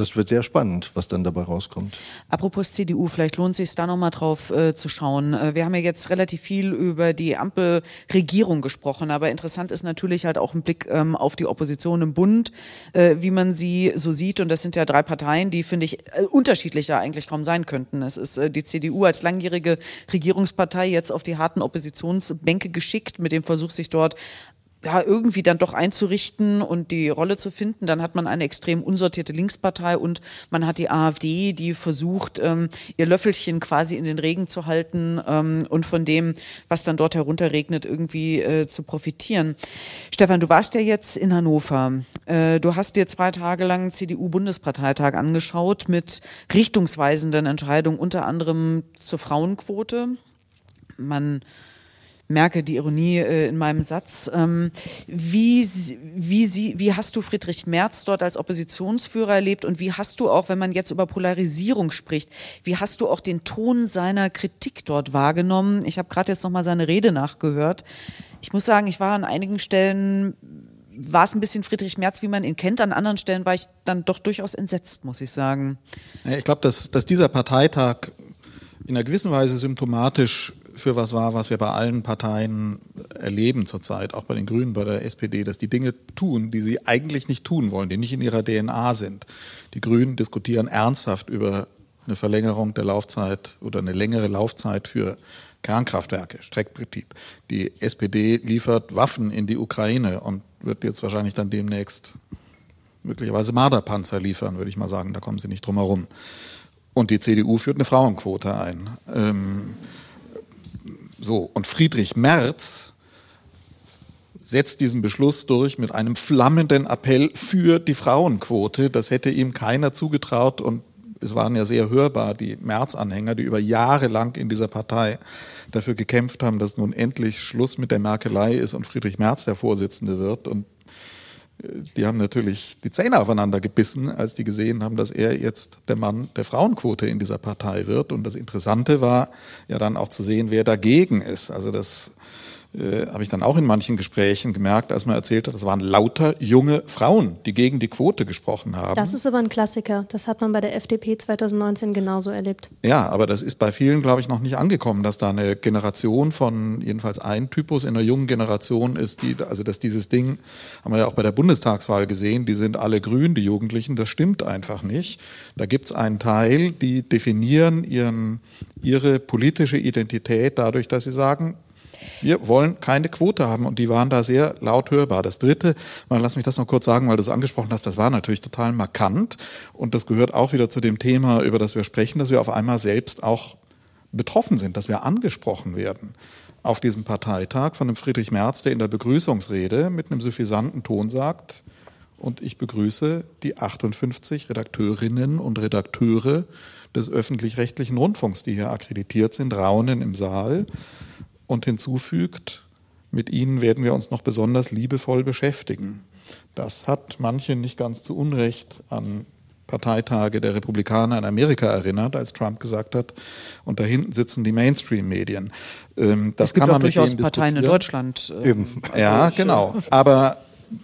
das wird sehr spannend, was dann dabei rauskommt. Apropos CDU, vielleicht lohnt es sich da nochmal drauf äh, zu schauen. Äh, wir haben ja jetzt relativ viel über die Ampelregierung gesprochen, aber interessant ist natürlich halt auch ein Blick ähm, auf die Opposition im Bund, äh, wie man sie so sieht. Und das sind ja drei Parteien, die, finde ich, äh, unterschiedlicher eigentlich kaum sein könnten. Es ist äh, die CDU als langjährige Regierungspartei jetzt auf die harten Oppositionsbänke geschickt, mit dem Versuch, sich dort ja, irgendwie dann doch einzurichten und die Rolle zu finden. Dann hat man eine extrem unsortierte Linkspartei und man hat die AfD, die versucht, ähm, ihr Löffelchen quasi in den Regen zu halten ähm, und von dem, was dann dort herunterregnet, irgendwie äh, zu profitieren. Stefan, du warst ja jetzt in Hannover. Äh, du hast dir zwei Tage lang CDU-Bundesparteitag angeschaut mit richtungsweisenden Entscheidungen, unter anderem zur Frauenquote. Man merke die Ironie äh, in meinem Satz. Ähm, wie, wie, sie, wie hast du Friedrich Merz dort als Oppositionsführer erlebt und wie hast du auch, wenn man jetzt über Polarisierung spricht, wie hast du auch den Ton seiner Kritik dort wahrgenommen? Ich habe gerade jetzt nochmal seine Rede nachgehört. Ich muss sagen, ich war an einigen Stellen war es ein bisschen Friedrich Merz, wie man ihn kennt. An anderen Stellen war ich dann doch durchaus entsetzt, muss ich sagen. Ich glaube, dass, dass dieser Parteitag in einer gewissen Weise symptomatisch für was war, was wir bei allen Parteien erleben zurzeit, auch bei den Grünen, bei der SPD, dass die Dinge tun, die sie eigentlich nicht tun wollen, die nicht in ihrer DNA sind. Die Grünen diskutieren ernsthaft über eine Verlängerung der Laufzeit oder eine längere Laufzeit für Kernkraftwerke, Streckbetrieb. Die SPD liefert Waffen in die Ukraine und wird jetzt wahrscheinlich dann demnächst möglicherweise Marderpanzer liefern, würde ich mal sagen. Da kommen sie nicht drum herum. Und die CDU führt eine Frauenquote ein. Ähm, so, und Friedrich Merz setzt diesen Beschluss durch mit einem flammenden Appell für die Frauenquote. Das hätte ihm keiner zugetraut und es waren ja sehr hörbar die Merz-Anhänger, die über Jahre lang in dieser Partei dafür gekämpft haben, dass nun endlich Schluss mit der Merkelei ist und Friedrich Merz der Vorsitzende wird. Und die haben natürlich die Zähne aufeinander gebissen, als die gesehen haben, dass er jetzt der Mann der Frauenquote in dieser Partei wird. Und das Interessante war ja dann auch zu sehen, wer dagegen ist. Also das äh, habe ich dann auch in manchen Gesprächen gemerkt, als man erzählt hat, das waren lauter junge Frauen, die gegen die Quote gesprochen haben. Das ist aber ein Klassiker. Das hat man bei der FDP 2019 genauso erlebt. Ja, aber das ist bei vielen, glaube ich, noch nicht angekommen, dass da eine Generation von jedenfalls ein Typus in einer jungen Generation ist, die, also dass dieses Ding, haben wir ja auch bei der Bundestagswahl gesehen, die sind alle grün, die Jugendlichen, das stimmt einfach nicht. Da gibt es einen Teil, die definieren ihren, ihre politische Identität dadurch, dass sie sagen, wir wollen keine Quote haben und die waren da sehr laut hörbar. Das dritte, mal lass mich das noch kurz sagen, weil du es angesprochen hast, das war natürlich total markant und das gehört auch wieder zu dem Thema, über das wir sprechen, dass wir auf einmal selbst auch betroffen sind, dass wir angesprochen werden auf diesem Parteitag von dem Friedrich Merz, der in der Begrüßungsrede mit einem suffisanten Ton sagt, und ich begrüße die 58 Redakteurinnen und Redakteure des öffentlich-rechtlichen Rundfunks, die hier akkreditiert sind, raunen im Saal und hinzufügt, mit ihnen werden wir uns noch besonders liebevoll beschäftigen. Das hat manche nicht ganz zu Unrecht an Parteitage der Republikaner in Amerika erinnert, als Trump gesagt hat, und da hinten sitzen die Mainstream-Medien. Ähm, das es gibt kann man durchaus mit Parteien in Deutschland. Ähm, Eben. Ja, also genau. Aber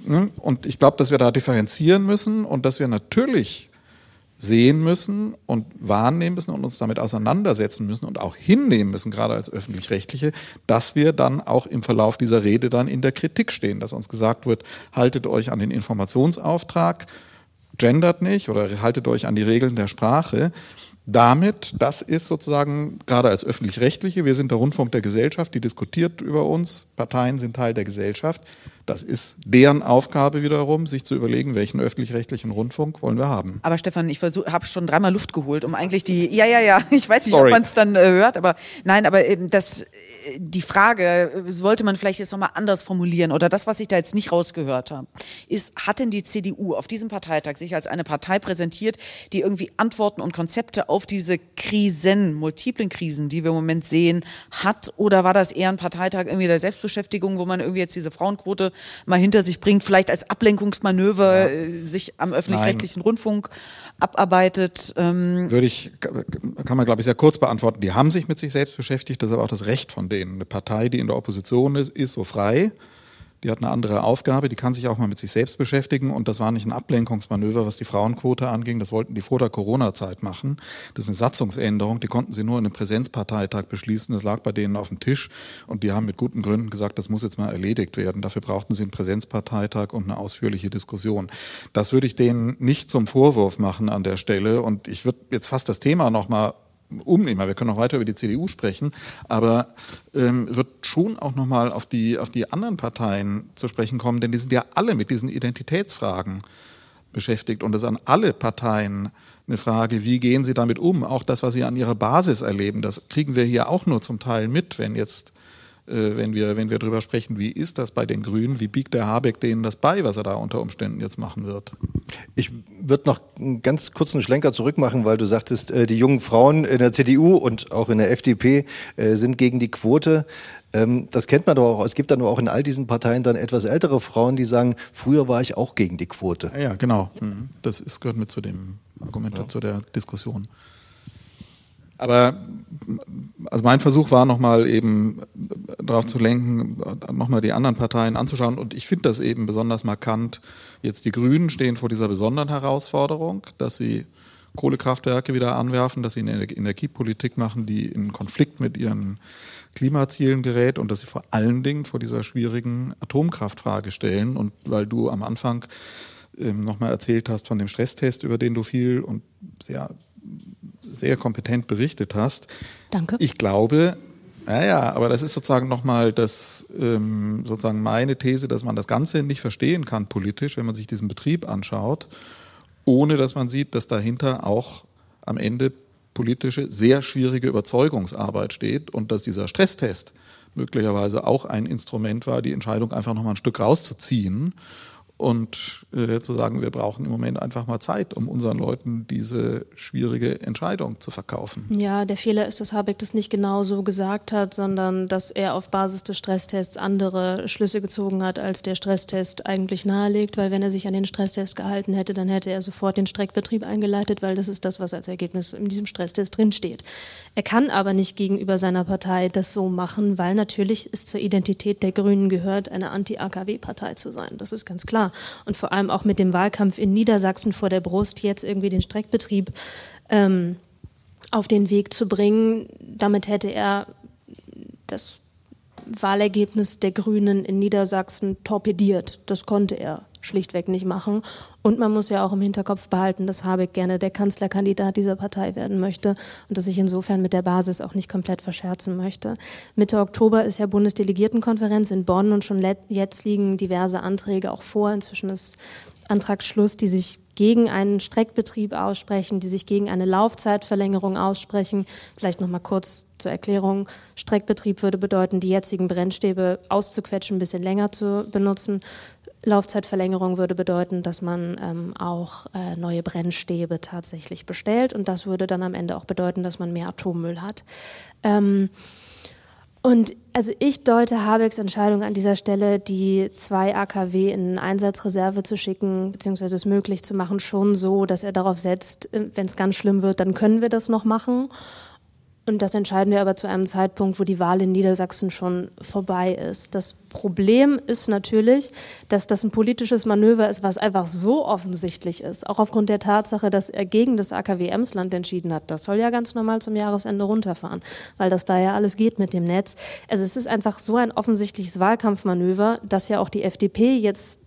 ne, und ich glaube, dass wir da differenzieren müssen und dass wir natürlich sehen müssen und wahrnehmen müssen und uns damit auseinandersetzen müssen und auch hinnehmen müssen, gerade als öffentlich-rechtliche, dass wir dann auch im Verlauf dieser Rede dann in der Kritik stehen, dass uns gesagt wird, haltet euch an den Informationsauftrag, gendert nicht oder haltet euch an die Regeln der Sprache. Damit, das ist sozusagen gerade als öffentlich-rechtliche, wir sind der Rundfunk der Gesellschaft, die diskutiert über uns, Parteien sind Teil der Gesellschaft. Das ist deren Aufgabe wiederum, sich zu überlegen, welchen öffentlich-rechtlichen Rundfunk wollen wir haben. Aber Stefan, ich habe schon dreimal Luft geholt, um eigentlich die, ja, ja, ja, ich weiß nicht, Sorry. ob man es dann äh, hört, aber nein, aber eben das, die Frage, sollte man vielleicht jetzt nochmal anders formulieren oder das, was ich da jetzt nicht rausgehört habe, ist, hat denn die CDU auf diesem Parteitag sich als eine Partei präsentiert, die irgendwie Antworten und Konzepte auf diese Krisen, multiplen Krisen, die wir im Moment sehen, hat? Oder war das eher ein Parteitag irgendwie der Selbstbeschäftigung, wo man irgendwie jetzt diese Frauenquote mal hinter sich bringt, vielleicht als Ablenkungsmanöver ja. Äh, sich am öffentlich-rechtlichen Rundfunk abarbeitet? Ähm Würde ich, kann man glaube ich sehr kurz beantworten. Die haben sich mit sich selbst beschäftigt, das ist aber auch das Recht von denen. Eine Partei, die in der Opposition ist, ist so frei. Die hat eine andere Aufgabe, die kann sich auch mal mit sich selbst beschäftigen. Und das war nicht ein Ablenkungsmanöver, was die Frauenquote anging. Das wollten die vor der Corona-Zeit machen. Das ist eine Satzungsänderung. Die konnten sie nur in einem Präsenzparteitag beschließen. Das lag bei denen auf dem Tisch. Und die haben mit guten Gründen gesagt, das muss jetzt mal erledigt werden. Dafür brauchten sie einen Präsenzparteitag und eine ausführliche Diskussion. Das würde ich denen nicht zum Vorwurf machen an der Stelle. Und ich würde jetzt fast das Thema nochmal umnehmen. Wir können noch weiter über die CDU sprechen, aber ähm, wird schon auch nochmal auf die, auf die anderen Parteien zu sprechen kommen, denn die sind ja alle mit diesen Identitätsfragen beschäftigt und es ist an alle Parteien eine Frage, wie gehen sie damit um? Auch das, was sie an ihrer Basis erleben, das kriegen wir hier auch nur zum Teil mit, wenn jetzt wenn wir, wenn wir darüber sprechen, wie ist das bei den Grünen, wie biegt der Habeck denen das bei, was er da unter Umständen jetzt machen wird? Ich würde noch einen ganz kurzen Schlenker zurückmachen, weil du sagtest, äh, die jungen Frauen in der CDU und auch in der FDP äh, sind gegen die Quote. Ähm, das kennt man doch auch. Es gibt dann auch in all diesen Parteien dann etwas ältere Frauen, die sagen, früher war ich auch gegen die Quote. Ja, genau. Mhm. Das ist, gehört mit zu dem Argument, ja. zu der Diskussion. Aber also mein Versuch war nochmal eben darauf zu lenken, nochmal die anderen Parteien anzuschauen. Und ich finde das eben besonders markant. Jetzt die Grünen stehen vor dieser besonderen Herausforderung, dass sie Kohlekraftwerke wieder anwerfen, dass sie eine Energiepolitik machen, die in Konflikt mit ihren Klimazielen gerät und dass sie vor allen Dingen vor dieser schwierigen Atomkraftfrage stellen. Und weil du am Anfang ähm, nochmal erzählt hast von dem Stresstest, über den du viel und sehr sehr kompetent berichtet hast. Danke. Ich glaube, naja, aber das ist sozusagen nochmal das, ähm, sozusagen meine These, dass man das Ganze nicht verstehen kann politisch, wenn man sich diesen Betrieb anschaut, ohne dass man sieht, dass dahinter auch am Ende politische, sehr schwierige Überzeugungsarbeit steht und dass dieser Stresstest möglicherweise auch ein Instrument war, die Entscheidung einfach nochmal ein Stück rauszuziehen und äh, zu sagen, wir brauchen im Moment einfach mal Zeit, um unseren Leuten diese schwierige Entscheidung zu verkaufen. Ja, der Fehler ist, dass Habeck das nicht genau so gesagt hat, sondern dass er auf Basis des Stresstests andere Schlüsse gezogen hat, als der Stresstest eigentlich nahelegt, weil wenn er sich an den Stresstest gehalten hätte, dann hätte er sofort den Streckbetrieb eingeleitet, weil das ist das, was als Ergebnis in diesem Stresstest drinsteht. Er kann aber nicht gegenüber seiner Partei das so machen, weil natürlich es zur Identität der Grünen gehört, eine Anti-AKW-Partei zu sein. Das ist ganz klar klar. Und vor allem auch mit dem Wahlkampf in Niedersachsen vor der Brust jetzt irgendwie den Streckbetrieb ähm, auf den Weg zu bringen. Damit hätte er das Wahlergebnis der Grünen in Niedersachsen torpediert. Das konnte er schlichtweg nicht machen. Und man muss ja auch im Hinterkopf behalten, dass Habeck gerne der Kanzlerkandidat dieser Partei werden möchte und dass sich insofern mit der Basis auch nicht komplett verscherzen möchte. Mitte Oktober ist ja Bundesdelegiertenkonferenz in Bonn und schon jetzt liegen diverse Anträge auch vor. Inzwischen ist Antragsschluss, die sich gegen einen Streckbetrieb aussprechen, die sich gegen eine Laufzeitverlängerung aussprechen. Vielleicht noch mal kurz zur Erklärung. Streckbetrieb würde bedeuten, die jetzigen Brennstäbe auszuquetschen, ein bisschen länger zu benutzen. Laufzeitverlängerung würde bedeuten, dass man ähm, auch äh, neue Brennstäbe tatsächlich bestellt und das würde dann am Ende auch bedeuten, dass man mehr Atommüll hat. Ähm, und also ich deute Habecks Entscheidung an dieser Stelle, die zwei AKW in Einsatzreserve zu schicken, beziehungsweise es möglich zu machen, schon so, dass er darauf setzt, äh, wenn es ganz schlimm wird, dann können wir das noch machen. Und das entscheiden wir aber zu einem Zeitpunkt, wo die Wahl in Niedersachsen schon vorbei ist. Das Problem ist natürlich, dass das ein politisches Manöver ist, was einfach so offensichtlich ist, auch aufgrund der Tatsache, dass er gegen das AKW Emsland entschieden hat. Das soll ja ganz normal zum Jahresende runterfahren, weil das da ja alles geht mit dem Netz. Also es ist einfach so ein offensichtliches Wahlkampfmanöver, dass ja auch die FDP jetzt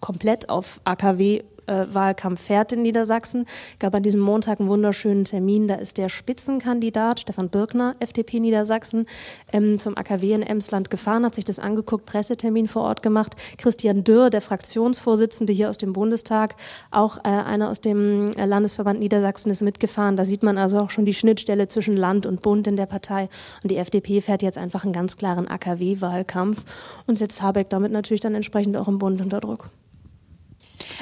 komplett auf AKW Wahlkampf fährt in Niedersachsen. Gab an diesem Montag einen wunderschönen Termin. Da ist der Spitzenkandidat Stefan Birkner, FDP Niedersachsen, ähm, zum AKW in Emsland gefahren, hat sich das angeguckt, Pressetermin vor Ort gemacht. Christian Dürr, der Fraktionsvorsitzende hier aus dem Bundestag, auch äh, einer aus dem äh, Landesverband Niedersachsen ist mitgefahren. Da sieht man also auch schon die Schnittstelle zwischen Land und Bund in der Partei. Und die FDP fährt jetzt einfach einen ganz klaren AKW-Wahlkampf und setzt Habeck damit natürlich dann entsprechend auch im Bund unter Druck.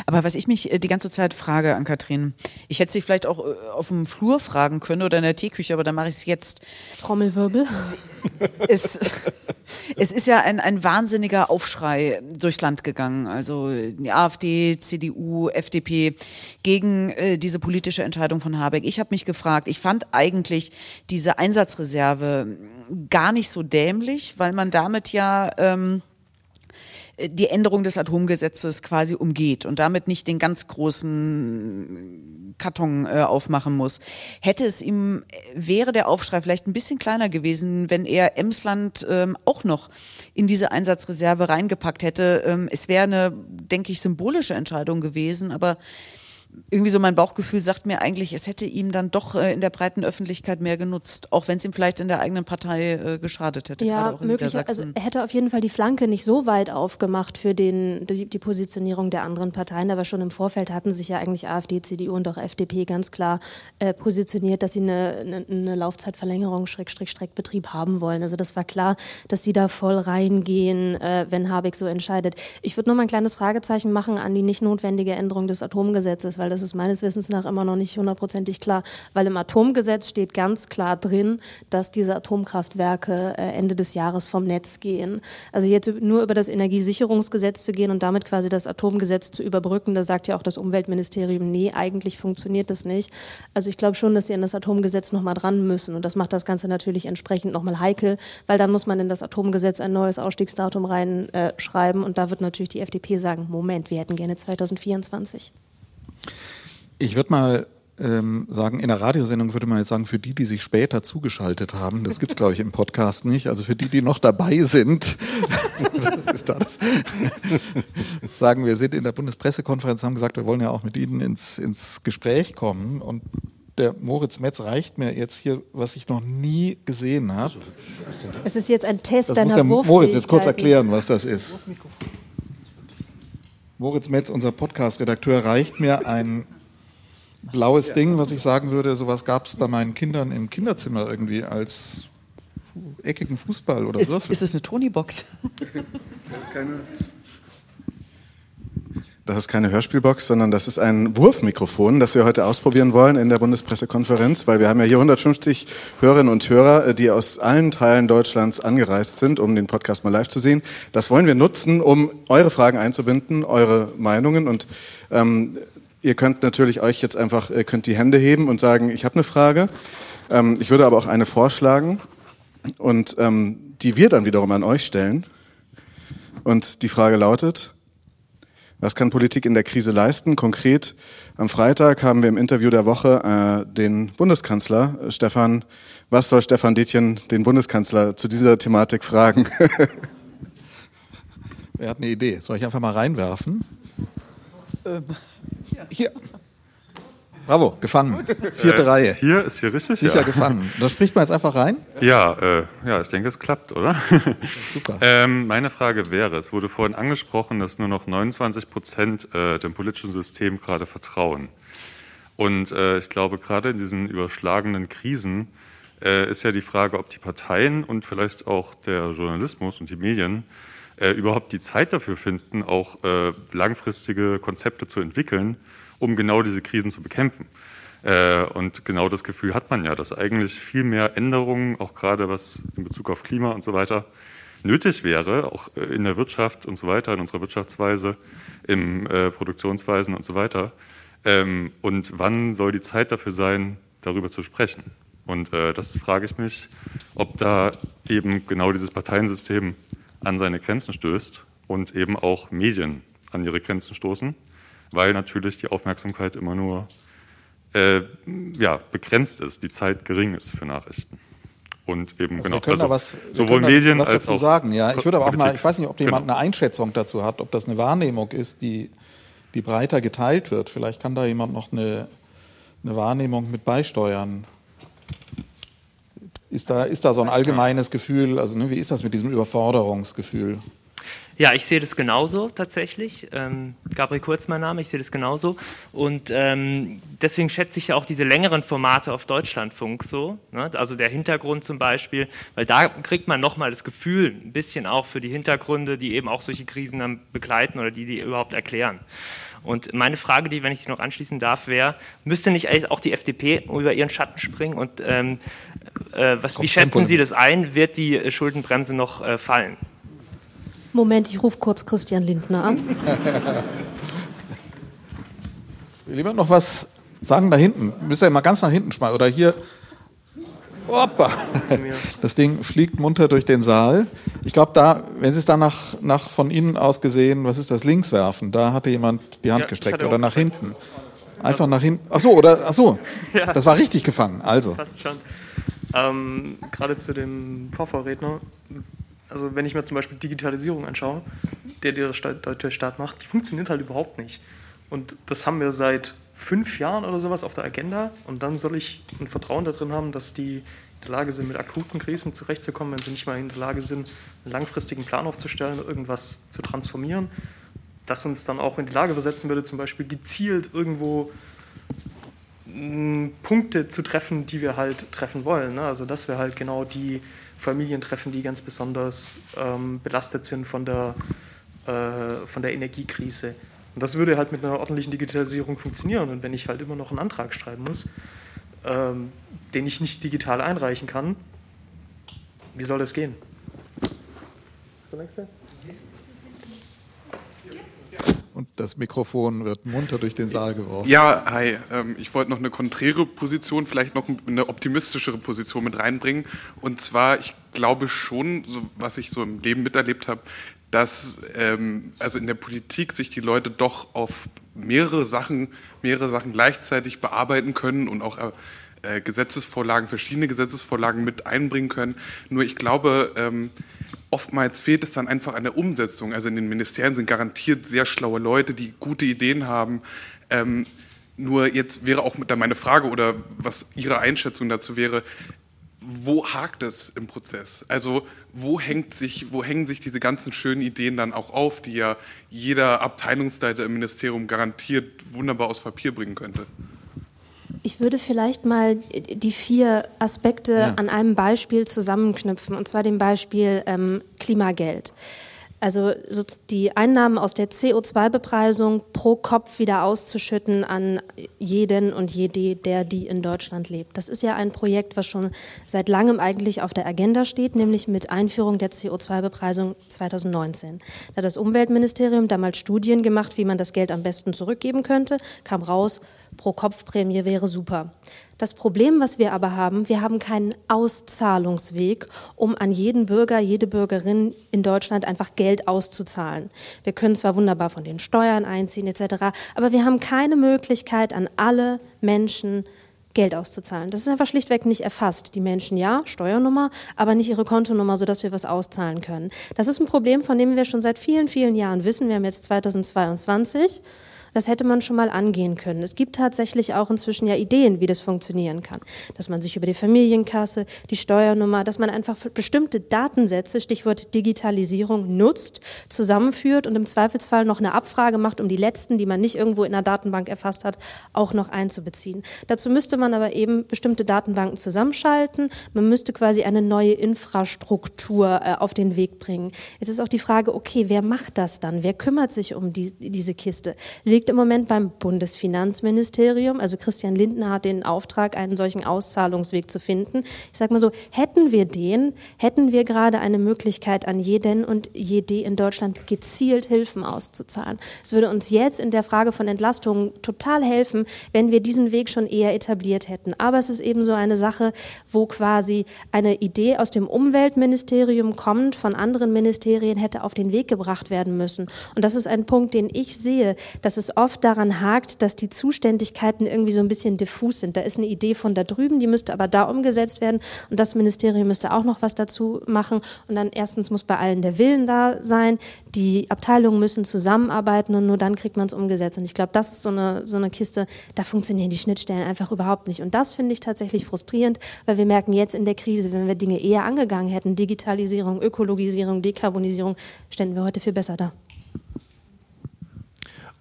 Aber was ich mich äh, die ganze Zeit frage an Kathrin, ich hätte sie vielleicht auch äh, auf dem Flur fragen können oder in der Teeküche, aber dann mache ich es jetzt. Trommelwirbel. Es, *laughs* es ist ja ein, ein wahnsinniger Aufschrei durchs Land gegangen. Also die AfD, CDU, FDP gegen äh, diese politische Entscheidung von Habeck. Ich habe mich gefragt, ich fand eigentlich diese Einsatzreserve gar nicht so dämlich, weil man damit ja ähm, die Änderung des Atomgesetzes quasi umgeht und damit nicht den ganz großen Karton äh, aufmachen muss. Hätte es ihm, wäre der Aufschrei vielleicht ein bisschen kleiner gewesen, wenn er Emsland ähm, auch noch in diese Einsatzreserve reingepackt hätte. Ähm, es wäre eine, denke ich, symbolische Entscheidung gewesen, aber irgendwie so mein Bauchgefühl sagt mir eigentlich, es hätte ihm dann doch äh, in der breiten Öffentlichkeit mehr genutzt, auch wenn es ihm vielleicht in der eigenen Partei äh, geschadet hätte. Ja, möglich. Also er hätte auf jeden Fall die Flanke nicht so weit aufgemacht für den, die, die, Positionierung der anderen Parteien, aber schon im Vorfeld hatten sich ja eigentlich AfD, CDU und auch FDP ganz klar äh, positioniert, dass sie eine, eine, eine Laufzeitverlängerung, Schrägstrich Streckbetrieb haben wollen. Also das war klar, dass sie da voll reingehen, äh, wenn Habeck so entscheidet. Ich würde noch mal ein kleines Fragezeichen machen an die nicht notwendige Änderung des Atomgesetzes, weil weil das ist meines Wissens nach immer noch nicht hundertprozentig klar, weil im Atomgesetz steht ganz klar drin, dass diese Atomkraftwerke äh, Ende des Jahres vom Netz gehen. Also jetzt nur über das Energiesicherungsgesetz zu gehen und damit quasi das Atomgesetz zu überbrücken, da sagt ja auch das Umweltministerium, nee, eigentlich funktioniert das nicht. Also ich glaube schon, dass sie an das Atomgesetz nochmal dran müssen und das macht das Ganze natürlich entsprechend nochmal heikel, weil dann muss man in das Atomgesetz ein neues Ausstiegsdatum reinschreiben äh, und da wird natürlich die FDP sagen, Moment, wir hätten gerne 2024. Ich würde mal ähm, sagen, in der Radiosendung würde man jetzt sagen, für die, die sich später zugeschaltet haben, das gibt es, glaube ich, im Podcast nicht, also für die, die noch dabei sind, *laughs* das ist das, sagen wir sind in der Bundespressekonferenz, haben gesagt, wir wollen ja auch mit Ihnen ins, ins Gespräch kommen und der Moritz Metz reicht mir jetzt hier, was ich noch nie gesehen habe. Es ist jetzt ein Test das deiner muss der Moritz jetzt kurz erklären, was das ist. Moritz Metz, unser Podcast-Redakteur, reicht mir ein blaues Ding, was ich sagen würde, sowas gab es bei meinen Kindern im Kinderzimmer irgendwie als eckigen Fußball oder ist, Würfel. Ist es eine Tony-Box? *laughs* Das ist keine. Das ist keine Hörspielbox, sondern das ist ein Wurfmikrofon, das wir heute ausprobieren wollen in der Bundespressekonferenz, weil wir haben ja hier 150 Hörerinnen und Hörer, äh, die aus allen Teilen Deutschlands angereist sind, um den Podcast mal live zu sehen. Das wollen wir nutzen, um eure Fragen einzubinden, eure Meinungen und ähm, Ihr könnt natürlich euch jetzt einfach, ihr könnt die Hände heben und sagen, ich habe eine Frage. Ähm, ich würde aber auch eine vorschlagen und ähm, die wir dann wiederum an euch stellen. Und die Frage lautet, was kann Politik in der Krise leisten? Konkret am Freitag haben wir im Interview der Woche äh, den Bundeskanzler äh, Stefan, was soll Stefan Detjen den Bundeskanzler zu dieser Thematik fragen? *laughs* Wer hat eine Idee? Soll ich einfach mal reinwerfen? Ähm. Hier. Bravo, gefangen. Vierte äh, Reihe. Hier ist hier richtig. Sicher ja. gefangen. Da spricht man jetzt einfach rein? Ja, äh, ja, ich denke, es klappt, oder? *laughs* Super. ähm, meine Frage wäre: Es wurde vorhin angesprochen, dass nur noch 29 Prozent äh, dem politischen System gerade vertrauen. Und äh, ich glaube, gerade in diesen überschlagenen Krisen äh, ist ja die Frage, ob die Parteien und vielleicht auch der Journalismus und die Medien äh, überhaupt die Zeit dafür finden, auch äh, langfristige Konzepte zu entwickeln, um genau diese Krisen zu bekämpfen. Äh, und genau das Gefühl hat man ja, dass eigentlich viel mehr Änderungen, auch gerade was in Bezug auf Klima und so weiter, nötig wäre, auch äh, in der Wirtschaft und so weiter, in unserer Wirtschaftsweise, im äh, Produktionsweisen und so weiter. Ähm, und wann soll die Zeit dafür sein, darüber zu sprechen? Und das frage ich mich, ob da eben genau dieses Parteiensystem an seine Grenzen stößt und eben auch Medien an ihre Grenzen stoßen, weil natürlich die Aufmerksamkeit immer nur äh, ja, begrenzt ist, die Zeit gering ist für Nachrichten. Und eben also genau, wir können also da was, sowohl Medien was als dazu auch sagen. Ja, ich würde aber auch Politik. mal, ich weiß nicht, ob jemand genau. eine Einschätzung dazu hat, ob das eine Wahrnehmung ist, die die breiter geteilt wird. Vielleicht kann da jemand noch eine, eine Wahrnehmung mit beisteuern. Ist da, ist da so ein allgemeines Gefühl, also ne, wie ist das mit diesem Überforderungsgefühl? Ja, ich sehe das genauso tatsächlich. Ähm, Gabriel Kurz mein Name, ich sehe das genauso. Und ähm, deswegen schätze ich ja auch diese längeren Formate auf Deutschlandfunk so. Ne? Also der Hintergrund zum Beispiel, weil da kriegt man nochmal das Gefühl, ein bisschen auch für die Hintergründe, die eben auch solche Krisen dann begleiten oder die die überhaupt erklären. Und meine Frage, die, wenn ich sie noch anschließen darf, wäre, müsste nicht eigentlich auch die FDP über ihren Schatten springen? Und ähm, äh, was, wie schätzen Sie das ein? Wird die Schuldenbremse noch äh, fallen? Moment, ich rufe kurz Christian Lindner an. *laughs* Will jemand noch was sagen da hinten? Müsst ihr mal ganz nach hinten schmeißen. Oder hier. Opa. *laughs* Das Ding fliegt munter durch den Saal. Ich glaube, da, wenn Sie es da nach, nach von Ihnen aus gesehen, was ist das, links werfen, da hatte jemand die Hand ja, gestreckt. Oder nach hinten. Einfach nach hinten. Ach so, oder, ach so. Ja. Das war richtig gefangen. Also. Fast schon. Ähm, Gerade zu dem Vorvorredner also wenn ich mir zum Beispiel Digitalisierung anschaue, der der deutsche Staat macht, die funktioniert halt überhaupt nicht. Und das haben wir seit fünf Jahren oder sowas auf der Agenda. Und dann soll ich ein Vertrauen darin haben, dass die in der Lage sind, mit akuten Krisen zurechtzukommen, wenn sie nicht mal in der Lage sind, einen langfristigen Plan aufzustellen, irgendwas zu transformieren. Das uns dann auch in die Lage versetzen würde, zum Beispiel gezielt irgendwo Punkte zu treffen, die wir halt treffen wollen. Ne? Also dass wir halt genau die Familien treffen, die ganz besonders ähm, belastet sind von der, äh, von der Energiekrise. Und das würde halt mit einer ordentlichen Digitalisierung funktionieren. Und wenn ich halt immer noch einen Antrag schreiben muss, ähm, den ich nicht digital einreichen kann, wie soll das gehen? Der nächste? Und das Mikrofon wird munter durch den Saal geworfen. Ja, hi. Ähm, ich wollte noch eine konträre Position, vielleicht noch eine optimistischere Position mit reinbringen. Und zwar, ich glaube schon, so, was ich so im Leben miterlebt habe, dass ähm, also in der Politik sich die Leute doch auf mehrere Sachen, mehrere Sachen gleichzeitig bearbeiten können und auch äh, Gesetzesvorlagen, verschiedene Gesetzesvorlagen mit einbringen können. Nur ich glaube, ähm, oftmals fehlt es dann einfach an der Umsetzung. Also in den Ministerien sind garantiert sehr schlaue Leute, die gute Ideen haben. Ähm, nur jetzt wäre auch da meine Frage oder was Ihre Einschätzung dazu wäre, wo hakt es im Prozess? Also wo hängt sich, wo hängen sich diese ganzen schönen Ideen dann auch auf, die ja jeder Abteilungsleiter im Ministerium garantiert wunderbar aus Papier bringen könnte? Ich würde vielleicht mal die vier Aspekte ja. an einem Beispiel zusammenknüpfen, und zwar dem Beispiel ähm, Klimageld. Also die Einnahmen aus der CO2-Bepreisung pro Kopf wieder auszuschütten an jeden und jede, der die in Deutschland lebt. Das ist ja ein Projekt, was schon seit langem eigentlich auf der Agenda steht, nämlich mit Einführung der CO2-Bepreisung 2019. Da hat das Umweltministerium damals Studien gemacht, wie man das Geld am besten zurückgeben könnte, kam raus, pro Kopf Prämie wäre super. Das Problem, was wir aber haben, wir haben keinen Auszahlungsweg, um an jeden Bürger, jede Bürgerin in Deutschland einfach Geld auszuzahlen. Wir können zwar wunderbar von den Steuern einziehen etc., aber wir haben keine Möglichkeit, an alle Menschen Geld auszuzahlen. Das ist einfach schlichtweg nicht erfasst. Die Menschen ja, Steuernummer, aber nicht ihre Kontonummer, sodass wir was auszahlen können. Das ist ein Problem, von dem wir schon seit vielen, vielen Jahren wissen. Wir haben jetzt 2022 das hätte man schon mal angehen können. Es gibt tatsächlich auch inzwischen ja Ideen, wie das funktionieren kann. Dass man sich über die Familienkasse, die Steuernummer, dass man einfach bestimmte Datensätze, Stichwort Digitalisierung, nutzt, zusammenführt und im Zweifelsfall noch eine Abfrage macht, um die letzten, die man nicht irgendwo in der Datenbank erfasst hat, auch noch einzubeziehen. Dazu müsste man aber eben bestimmte Datenbanken zusammenschalten. Man müsste quasi eine neue Infrastruktur äh, auf den Weg bringen. Jetzt ist auch die Frage, okay, wer macht das dann? Wer kümmert sich um die, diese Kiste? Legt liegt im Moment beim Bundesfinanzministerium. Also Christian Lindner hat den Auftrag, einen solchen Auszahlungsweg zu finden. Ich sage mal so, hätten wir den, hätten wir gerade eine Möglichkeit an jeden und jede in Deutschland gezielt Hilfen auszuzahlen. Es würde uns jetzt in der Frage von Entlastungen total helfen, wenn wir diesen Weg schon eher etabliert hätten. Aber es ist eben so eine Sache, wo quasi eine Idee aus dem Umweltministerium kommt, von anderen Ministerien hätte auf den Weg gebracht werden müssen. Und das ist ein Punkt, den ich sehe, dass es es oft daran hakt, dass die Zuständigkeiten irgendwie so ein bisschen diffus sind. Da ist eine Idee von da drüben, die müsste aber da umgesetzt werden und das Ministerium müsste auch noch was dazu machen. Und dann erstens muss bei allen der Willen da sein, die Abteilungen müssen zusammenarbeiten und nur dann kriegt man es umgesetzt. Und ich glaube, das ist so eine, so eine Kiste, da funktionieren die Schnittstellen einfach überhaupt nicht. Und das finde ich tatsächlich frustrierend, weil wir merken jetzt in der Krise, wenn wir Dinge eher angegangen hätten, Digitalisierung, Ökologisierung, Dekarbonisierung, ständen wir heute viel besser da.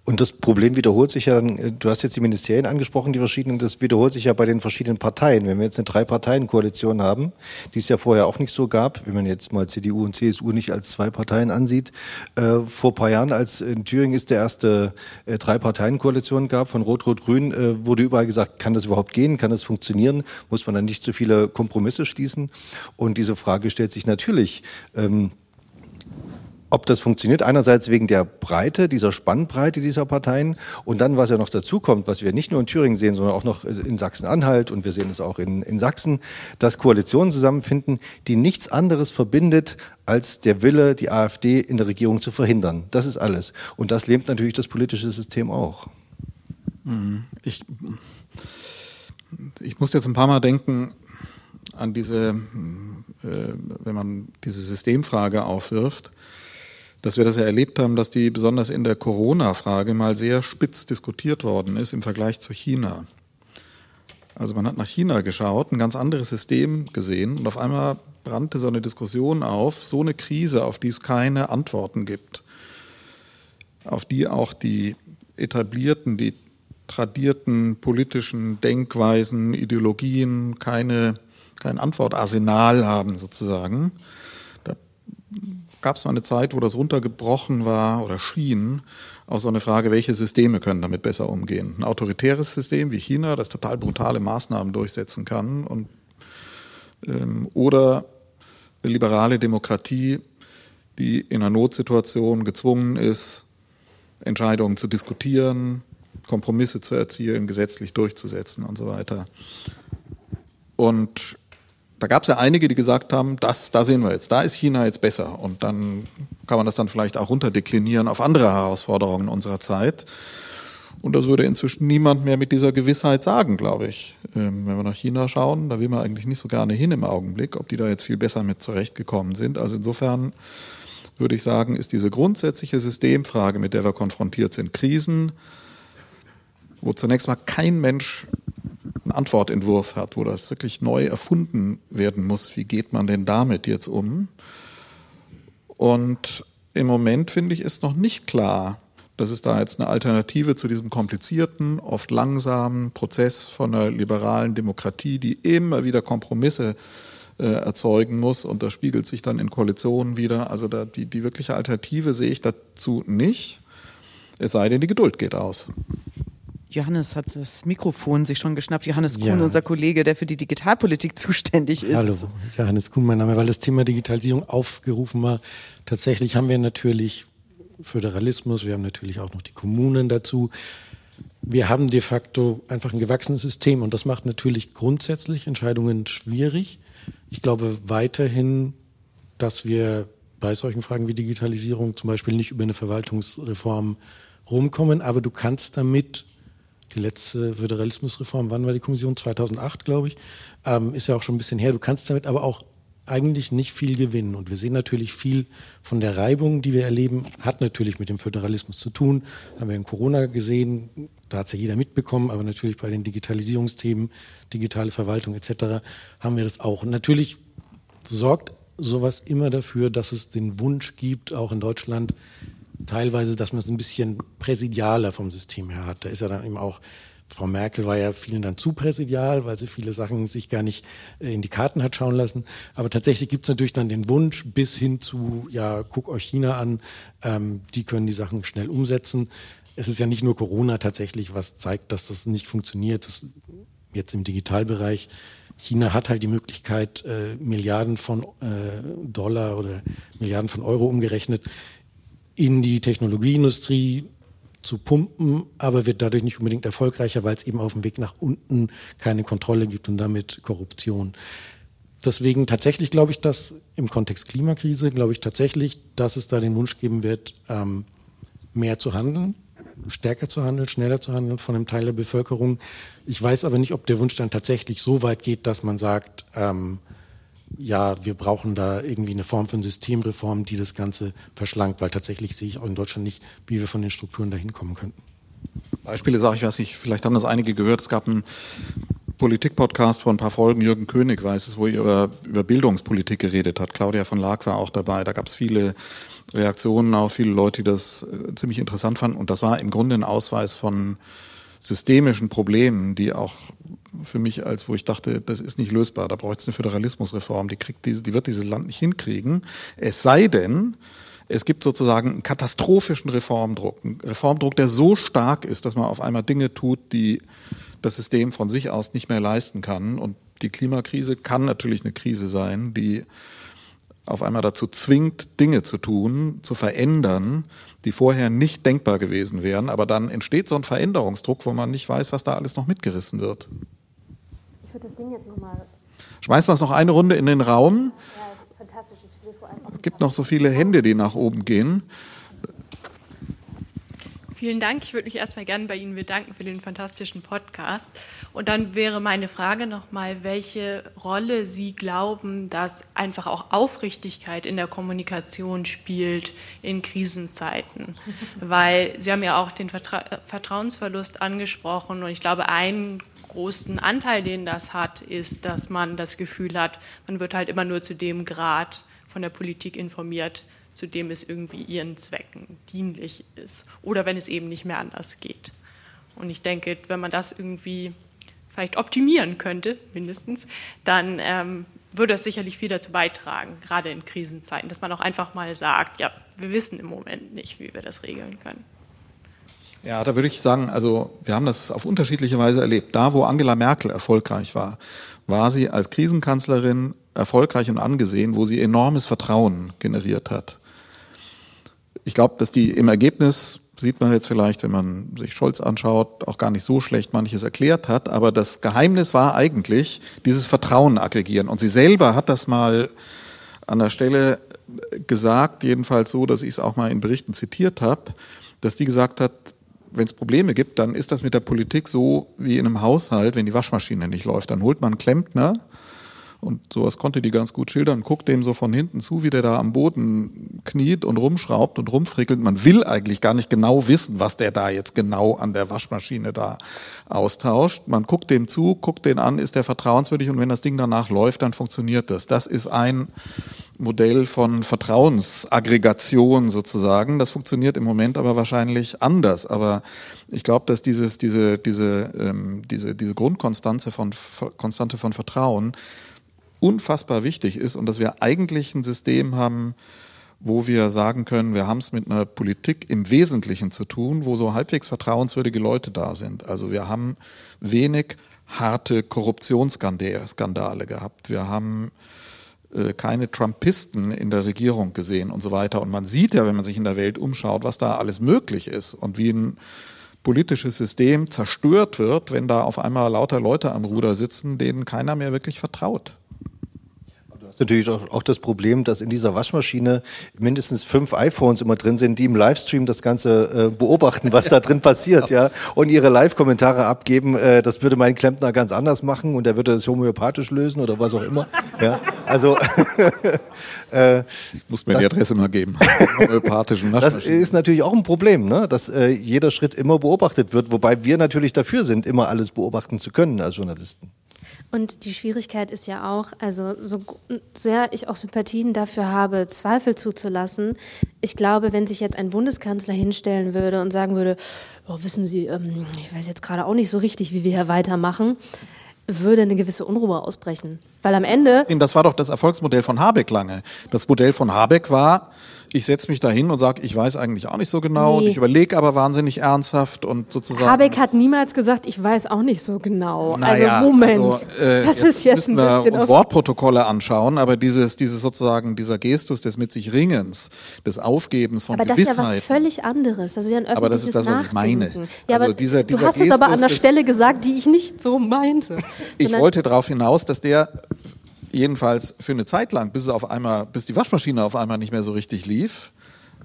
Und das Problem wiederholt sich ja, äh, du hast jetzt die Ministerien angesprochen, die verschiedenen, das wiederholt sich ja bei den verschiedenen Parteien. Wenn wir jetzt eine Drei-Parteien-Koalition haben, die es ja vorher auch nicht so gab, wenn man jetzt mal CDU und CSU nicht als zwei Parteien ansieht, äh, vor paar Jahren, als in Thüringen es der erste äh, Drei-Parteien-Koalition gab von Rot-Rot-Grün, äh, wurde überall gesagt, kann das überhaupt gehen, kann das funktionieren, muss man dann nicht zu viele Kompromisse schließen? Und diese Frage stellt sich natürlich. Ähm, ob das funktioniert. Einerseits wegen der Breite, dieser Spannbreite dieser Parteien und dann, was ja noch dazu kommt, was wir nicht nur in Thüringen sehen, sondern auch noch in Sachsen-Anhalt und wir sehen es auch in, in Sachsen, dass Koalitionen zusammenfinden, die nichts anderes verbindet als der Wille, die AfD in der Regierung zu verhindern. Das ist alles. Und das lähmt natürlich das politische System auch. Mhm. Ich, ich muss jetzt ein paar Mal denken an diese, äh, wenn man diese Systemfrage aufwirft dass wir das ja erlebt haben, dass die besonders in der Corona-Frage mal sehr spitz diskutiert worden ist im Vergleich zu China. Also man hat nach China geschaut, ein ganz anderes System gesehen und auf einmal brannte so eine Diskussion auf, so eine Krise, auf die es keine Antworten gibt, auf die auch die etablierten, die tradierten politischen Denkweisen, Ideologien keine, kein Antwortarsenal haben sozusagen gab es mal eine Zeit, wo das runtergebrochen war oder schien auf so eine Frage, welche Systeme können damit besser umgehen. Ein autoritäres System wie China, das total brutale Maßnahmen durchsetzen kann, und, ähm, oder eine liberale Demokratie, die in einer Notsituation gezwungen ist, Entscheidungen zu diskutieren, Kompromisse zu erzielen, gesetzlich durchzusetzen und so weiter. Und da gab es ja einige, die gesagt haben, das, da sehen wir jetzt, da ist China jetzt besser. Und dann kann man das dann vielleicht auch runterdeklinieren auf andere Herausforderungen unserer Zeit. Und das würde inzwischen niemand mehr mit dieser Gewissheit sagen, glaube ich. Ähm, wenn wir nach China schauen, da will man eigentlich nicht so gerne hin im Augenblick, ob die da jetzt viel besser mit zurechtgekommen sind. Also insofern würde ich sagen, ist diese grundsätzliche Systemfrage, mit der wir konfrontiert sind, Krisen, wo zunächst mal kein Mensch einen Antwortentwurf hat, wo das wirklich neu erfunden werden muss. Wie geht man denn damit jetzt um? Und im Moment finde ich, ist noch nicht klar, dass es da jetzt eine Alternative zu diesem komplizierten, oft langsamen Prozess von einer liberalen Demokratie, die immer wieder Kompromisse äh, erzeugen muss und das spiegelt sich dann in Koalitionen wieder. Also da, die, die wirkliche Alternative sehe ich dazu nicht, es sei denn, die Geduld geht aus. Johannes hat das Mikrofon sich schon geschnappt. Johannes Kuhn, ja. unser Kollege, der für die Digitalpolitik zuständig ist. Hallo, Johannes Kuhn, mein Name, weil das Thema Digitalisierung aufgerufen war. Tatsächlich haben wir natürlich Föderalismus, wir haben natürlich auch noch die Kommunen dazu. Wir haben de facto einfach ein gewachsenes System und das macht natürlich grundsätzlich Entscheidungen schwierig. Ich glaube weiterhin, dass wir bei solchen Fragen wie Digitalisierung zum Beispiel nicht über eine Verwaltungsreform rumkommen, aber du kannst damit die letzte Föderalismusreform, wann war die Kommission? 2008, glaube ich. Ähm, ist ja auch schon ein bisschen her. Du kannst damit aber auch eigentlich nicht viel gewinnen. Und wir sehen natürlich viel von der Reibung, die wir erleben, hat natürlich mit dem Föderalismus zu tun. Haben wir in Corona gesehen, da hat es ja jeder mitbekommen, aber natürlich bei den Digitalisierungsthemen, digitale Verwaltung etc. haben wir das auch. Und natürlich sorgt sowas immer dafür, dass es den Wunsch gibt, auch in Deutschland teilweise, dass man es ein bisschen präsidialer vom System her hat. Da ist ja dann eben auch, Frau Merkel war ja vielen dann zu präsidial, weil sie viele Sachen sich gar nicht äh, in die Karten hat schauen lassen. Aber tatsächlich gibt es natürlich dann den Wunsch bis hin zu, ja, guck euch China an, ähm, die können die Sachen schnell umsetzen. Es ist ja nicht nur Corona tatsächlich, was zeigt, dass das nicht funktioniert. Das jetzt im Digitalbereich. China hat halt die Möglichkeit, äh, Milliarden von äh, Dollar oder Milliarden von Euro umgerechnet in die Technologieindustrie zu pumpen, aber wird dadurch nicht unbedingt erfolgreicher, weil es eben auf dem Weg nach unten keine Kontrolle gibt und damit Korruption. Deswegen tatsächlich glaube ich, dass im Kontext Klimakrise, glaube ich tatsächlich, dass es da den Wunsch geben wird, ähm, mehr zu handeln. stärker zu handeln, schneller zu handeln von einem Teil der Bevölkerung. Ich weiß aber nicht, ob der Wunsch dann tatsächlich so weit geht, dass man sagt, ähm, ja, wir brauchen da irgendwie eine Form von Systemreform, die das Ganze verschlankt, weil tatsächlich sehe ich auch in Deutschland nicht, wie wir von den Strukturen dahin kommen könnten. Beispiele sage ich, weiß nicht, vielleicht haben das einige gehört. Es gab einen Politik-Podcast vor ein paar Folgen, Jürgen König weiß es, wo er über, über Bildungspolitik geredet hat. Claudia von Laak war auch dabei. Da gab es viele Reaktionen, auch viele Leute, die das äh, ziemlich interessant fanden. Und das war im Grunde ein Ausweis von systemischen Problemen, die auch für mich als, wo ich dachte, das ist nicht lösbar, da braucht es eine Föderalismusreform, die kriegt diese, die wird dieses Land nicht hinkriegen. Es sei denn, es gibt sozusagen einen katastrophischen Reformdruck, einen Reformdruck, der so stark ist, dass man auf einmal Dinge tut, die das System von sich aus nicht mehr leisten kann. Und die Klimakrise kann natürlich eine Krise sein, die auf einmal dazu zwingt, Dinge zu tun, zu verändern, die vorher nicht denkbar gewesen wären. Aber dann entsteht so ein Veränderungsdruck, wo man nicht weiß, was da alles noch mitgerissen wird. Würde das Ding jetzt nochmal. Schmeißt man es noch eine Runde in den Raum? Ja, fantastisch. Ich sehe vor allem es gibt noch so viele Hände, die nach oben gehen. Vielen Dank. Ich würde mich erstmal gerne bei Ihnen bedanken für den fantastischen Podcast. Und dann wäre meine Frage nochmal, welche Rolle Sie glauben, dass einfach auch Aufrichtigkeit in der Kommunikation spielt in Krisenzeiten. *laughs* Weil Sie haben ja auch den Vertra Vertrauensverlust angesprochen. Und ich glaube, ein großen Anteil, den das hat, ist, dass man das Gefühl hat, man wird halt immer nur zu dem Grad von der Politik informiert, zu dem es irgendwie ihren Zwecken dienlich ist oder wenn es eben nicht mehr anders geht. Und ich denke, wenn man das irgendwie vielleicht optimieren könnte, mindestens, dann ähm, würde das sicherlich viel dazu beitragen, gerade in Krisenzeiten, dass man auch einfach mal sagt, ja, wir wissen im Moment nicht, wie wir das regeln können. Ja, da würde ich sagen, also wir haben das auf unterschiedliche Weise erlebt. Da, wo Angela Merkel erfolgreich war, war sie als Krisenkanzlerin erfolgreich und angesehen, wo sie enormes Vertrauen generiert hat ich glaube, dass die im Ergebnis sieht man jetzt vielleicht, wenn man sich Scholz anschaut, auch gar nicht so schlecht manches erklärt hat. Aber das Geheimnis war eigentlich dieses Vertrauen aggregieren. Und sie selber hat das mal an der Stelle gesagt, jedenfalls so, dass ich es auch mal in Berichten zitiert habe, dass die gesagt hat, wenn es Probleme gibt, dann ist das mit der Politik so wie in einem Haushalt, wenn die Waschmaschine nicht läuft. Dann holt man einen Klempner und sowas konnte die ganz gut schildern, guckt dem so von hinten zu, wie der da am Boden kniet und rumschraubt und rumfrickelt. Man will eigentlich gar nicht genau wissen, was der da jetzt genau an der Waschmaschine da austauscht. Man guckt dem zu, guckt den an, ist der vertrauenswürdig und wenn das Ding danach läuft, dann funktioniert das. Das ist ein Modell von Vertrauensaggregation sozusagen. Das funktioniert im Moment aber wahrscheinlich anders. Aber ich glaube, dass dieses, diese, diese, ähm, diese, diese Grundkonstante von, Konstante von Vertrauen unfassbar wichtig ist und dass wir eigentlich ein System haben, wo wir sagen können, wir haben es mit einer Politik im Wesentlichen zu tun, wo so halbwegs vertrauenswürdige Leute da sind. Also wir haben wenig harte Korruptionsskandale gehabt. Wir haben äh, keine Trumpisten in der Regierung gesehen und so weiter. Und man sieht ja, wenn man sich in der Welt umschaut, was da alles möglich ist und wie ein politisches System zerstört wird, wenn da auf einmal lauter Leute am Ruder sitzen, denen keiner mehr wirklich vertraut ist natürlich auch das Problem, dass in dieser Waschmaschine mindestens fünf iPhones immer drin sind, die im Livestream das Ganze äh, beobachten, was da drin passiert, ja, und ihre Live-Kommentare abgeben. Äh, das würde mein Klempner ganz anders machen und er würde es homöopathisch lösen oder was auch immer. Ja, also *laughs* äh, muss mir das, die Adresse mal geben. *laughs* Homöopathischen Das ist natürlich auch ein Problem, ne? dass äh, jeder Schritt immer beobachtet wird, wobei wir natürlich dafür sind, immer alles beobachten zu können als Journalisten. Und die Schwierigkeit ist ja auch, also so sehr ich auch Sympathien dafür habe, Zweifel zuzulassen, ich glaube, wenn sich jetzt ein Bundeskanzler hinstellen würde und sagen würde, oh, wissen Sie, ähm, ich weiß jetzt gerade auch nicht so richtig, wie wir hier weitermachen, würde eine gewisse Unruhe ausbrechen. Weil am Ende. Das war doch das Erfolgsmodell von Habeck lange. Das Modell von Habeck war, ich setze mich da hin und sage, ich weiß eigentlich auch nicht so genau nee. und ich überlege aber wahnsinnig ernsthaft und sozusagen. Habeck hat niemals gesagt, ich weiß auch nicht so genau. Naja, also Moment, also, äh, das jetzt ist jetzt ein bisschen. Wir uns Wortprotokolle anschauen, aber dieses, dieses sozusagen dieser Gestus des mit sich Ringens, des Aufgebens von aber Gewissheit. Aber das ist ja was völlig anderes. Das ist ja ein aber das ist das, was ich meine. Ja, also aber dieser, dieser du hast Gestus es aber an der Stelle gesagt, die ich nicht so meinte. Ich wollte darauf hinaus, dass der jedenfalls für eine Zeit lang, bis es auf einmal, bis die Waschmaschine auf einmal nicht mehr so richtig lief,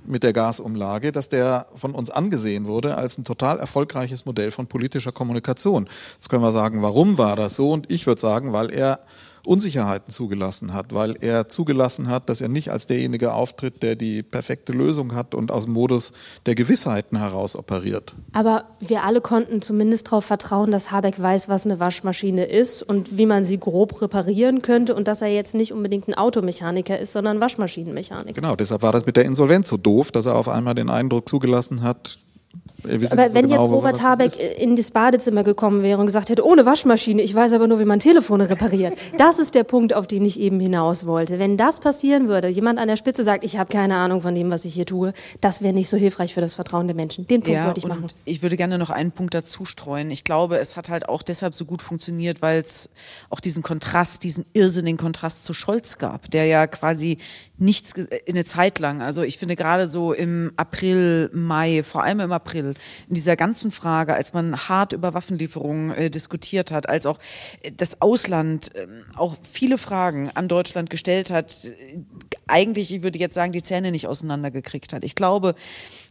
mit der Gasumlage, dass der von uns angesehen wurde als ein total erfolgreiches Modell von politischer Kommunikation. Jetzt können wir sagen, warum war das so? Und ich würde sagen, weil er Unsicherheiten zugelassen hat, weil er zugelassen hat, dass er nicht als derjenige auftritt, der die perfekte Lösung hat und aus dem Modus der Gewissheiten heraus operiert. Aber wir alle konnten zumindest darauf vertrauen, dass Habeck weiß, was eine Waschmaschine ist und wie man sie grob reparieren könnte und dass er jetzt nicht unbedingt ein Automechaniker ist, sondern Waschmaschinenmechaniker. Genau, deshalb war das mit der Insolvenz so doof, dass er auf einmal den Eindruck zugelassen hat, aber wenn genau, jetzt Robert Habeck in das Badezimmer gekommen wäre und gesagt hätte, ohne Waschmaschine, ich weiß aber nur, wie man Telefone repariert. *laughs* Das ist der Punkt, auf den ich eben hinaus wollte. Wenn das passieren würde, jemand an der Spitze sagt, ich habe keine Ahnung von dem, was ich hier tue, das wäre nicht so hilfreich für das Vertrauen der Menschen. Den Punkt ja, wollte ich machen. Ich würde gerne noch einen Punkt dazu streuen. Ich glaube, es hat halt auch deshalb so gut funktioniert, weil es auch diesen Kontrast, diesen irrsinnigen Kontrast zu Scholz gab, der ja quasi nichts in eine Zeit lang, also ich finde gerade so im April, Mai, vor allem im April, in dieser ganzen Frage, als man hart über Waffenlieferungen äh, diskutiert hat, als auch äh, das Ausland äh, auch viele Fragen an Deutschland gestellt hat, äh, eigentlich, ich würde jetzt sagen, die Zähne nicht auseinandergekriegt hat. Ich glaube,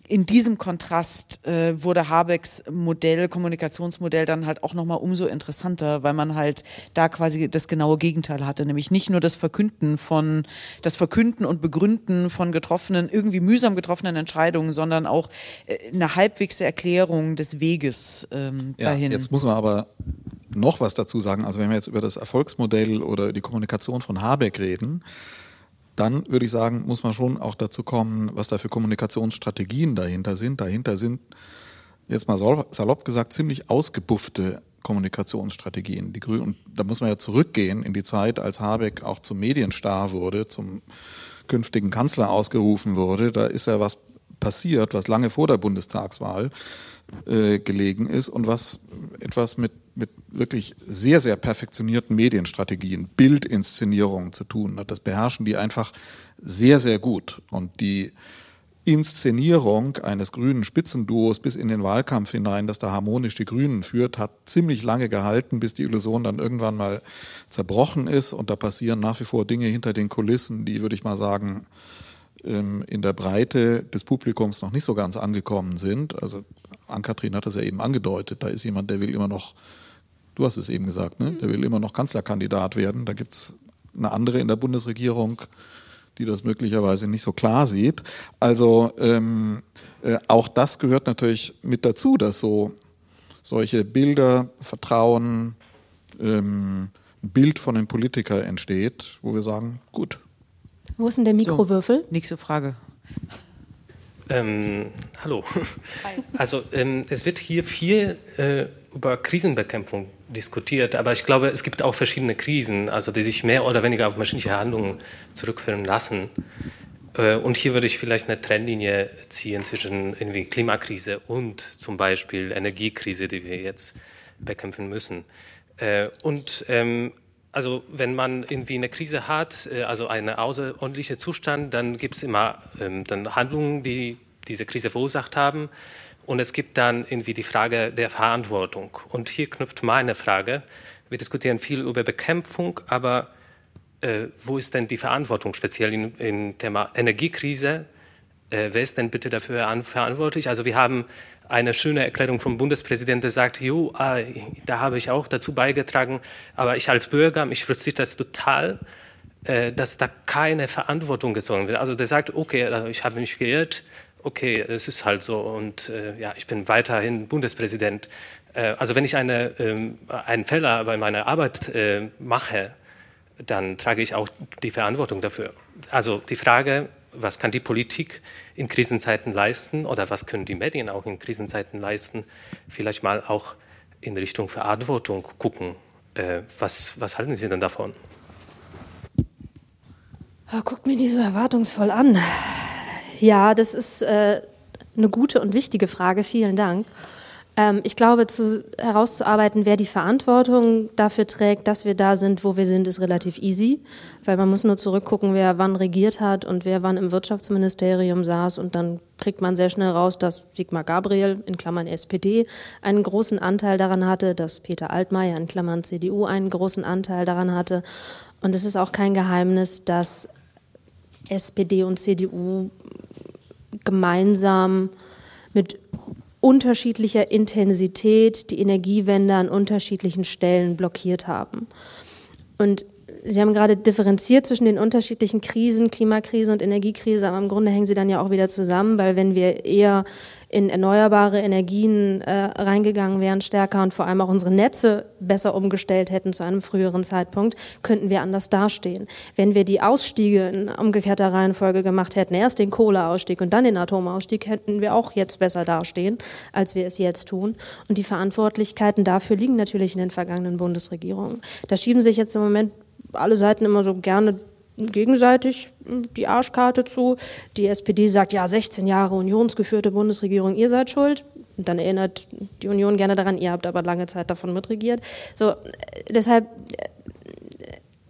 in diesem Kontrast äh, wurde Habecks Modell, Kommunikationsmodell dann halt auch nochmal umso interessanter, weil man halt da quasi das genaue Gegenteil hatte, nämlich nicht nur das Verkünden von, das Verkünden und Begründen von getroffenen, irgendwie mühsam getroffenen Entscheidungen, sondern auch äh, eine halbwegs Erklärung des Weges ähm, dahin. Ja, jetzt muss man aber noch was dazu sagen. Also wenn wir jetzt über das Erfolgsmodell oder die Kommunikation von Habeck reden, dann würde ich sagen, muss man schon auch dazu kommen, was da für Kommunikationsstrategien dahinter sind. Dahinter sind, jetzt mal salopp gesagt, ziemlich ausgebuffte Kommunikationsstrategien. Die Grünen, und da muss man ja zurückgehen in die Zeit, als Habeck auch zum Medienstar wurde, zum künftigen Kanzler ausgerufen wurde. Da ist ja was passiert, was lange vor der Bundestagswahl äh, gelegen ist und was etwas mit mit wirklich sehr, sehr perfektionierten Medienstrategien, Bildinszenierungen zu tun hat. Das beherrschen die einfach sehr, sehr gut. Und die Inszenierung eines grünen Spitzenduos bis in den Wahlkampf hinein, das da harmonisch die Grünen führt, hat ziemlich lange gehalten, bis die Illusion dann irgendwann mal zerbrochen ist. Und da passieren nach wie vor Dinge hinter den Kulissen, die, würde ich mal sagen, ähm, in der Breite des Publikums noch nicht so ganz angekommen sind. Also Ann-Kathrin hat das ja eben angedeutet, da ist jemand, der will immer noch Du hast es eben gesagt, ne? der will immer noch Kanzlerkandidat werden. Da gibt es eine andere in der Bundesregierung, die das möglicherweise nicht so klar sieht. Also ähm, äh, auch das gehört natürlich mit dazu, dass so solche Bilder, Vertrauen, ähm, ein Bild von einem Politiker entsteht, wo wir sagen, gut. Wo ist denn der Mikrowürfel? So, nächste Frage. Ähm, hallo. Hi. Also ähm, es wird hier viel äh, über Krisenbekämpfung diskutiert, aber ich glaube, es gibt auch verschiedene Krisen, also die sich mehr oder weniger auf menschliche Handlungen zurückführen lassen. Äh, und hier würde ich vielleicht eine Trennlinie ziehen zwischen irgendwie Klimakrise und zum Beispiel Energiekrise, die wir jetzt bekämpfen müssen. Äh, und ähm, also wenn man irgendwie eine Krise hat, äh, also einen außerordentlichen Zustand, dann gibt es immer ähm, dann Handlungen, die diese Krise verursacht haben. Und es gibt dann irgendwie die Frage der Verantwortung. Und hier knüpft meine Frage. Wir diskutieren viel über Bekämpfung, aber äh, wo ist denn die Verantwortung, speziell im, im Thema Energiekrise? Äh, wer ist denn bitte dafür verantwortlich? Also wir haben eine schöne Erklärung vom Bundespräsidenten, der sagt, jo, ah, da habe ich auch dazu beigetragen, aber ich als Bürger, mich frustriert das total, äh, dass da keine Verantwortung gezogen wird. Also der sagt, okay, also ich habe mich geirrt, okay, es ist halt so und äh, ja, ich bin weiterhin Bundespräsident. Äh, also wenn ich eine, ähm, einen Fehler bei meiner Arbeit äh, mache, dann trage ich auch die Verantwortung dafür. Also die Frage, was kann die Politik in Krisenzeiten leisten oder was können die Medien auch in Krisenzeiten leisten, vielleicht mal auch in Richtung Verantwortung gucken. Äh, was, was halten Sie denn davon? Oh, guckt mir die so erwartungsvoll an. Ja, das ist äh, eine gute und wichtige Frage. Vielen Dank. Ähm, ich glaube, zu, herauszuarbeiten, wer die Verantwortung dafür trägt, dass wir da sind, wo wir sind, ist relativ easy, weil man muss nur zurückgucken, wer wann regiert hat und wer wann im Wirtschaftsministerium saß und dann kriegt man sehr schnell raus, dass Sigmar Gabriel in Klammern SPD einen großen Anteil daran hatte, dass Peter Altmaier in Klammern CDU einen großen Anteil daran hatte. Und es ist auch kein Geheimnis, dass SPD und CDU gemeinsam mit unterschiedlicher Intensität die Energiewende an unterschiedlichen Stellen blockiert haben. Und Sie haben gerade differenziert zwischen den unterschiedlichen Krisen, Klimakrise und Energiekrise, aber im Grunde hängen sie dann ja auch wieder zusammen, weil wenn wir eher in erneuerbare Energien äh, reingegangen wären stärker und vor allem auch unsere Netze besser umgestellt hätten zu einem früheren Zeitpunkt, könnten wir anders dastehen. Wenn wir die Ausstiege in umgekehrter Reihenfolge gemacht hätten, erst den Kohleausstieg und dann den Atomausstieg, hätten wir auch jetzt besser dastehen, als wir es jetzt tun. Und die Verantwortlichkeiten dafür liegen natürlich in den vergangenen Bundesregierungen. Da schieben sich jetzt im Moment alle Seiten immer so gerne gegenseitig die Arschkarte zu. Die SPD sagt, ja, 16 Jahre unionsgeführte Bundesregierung, ihr seid schuld. Und dann erinnert die Union gerne daran, ihr habt aber lange Zeit davon mitregiert. So, deshalb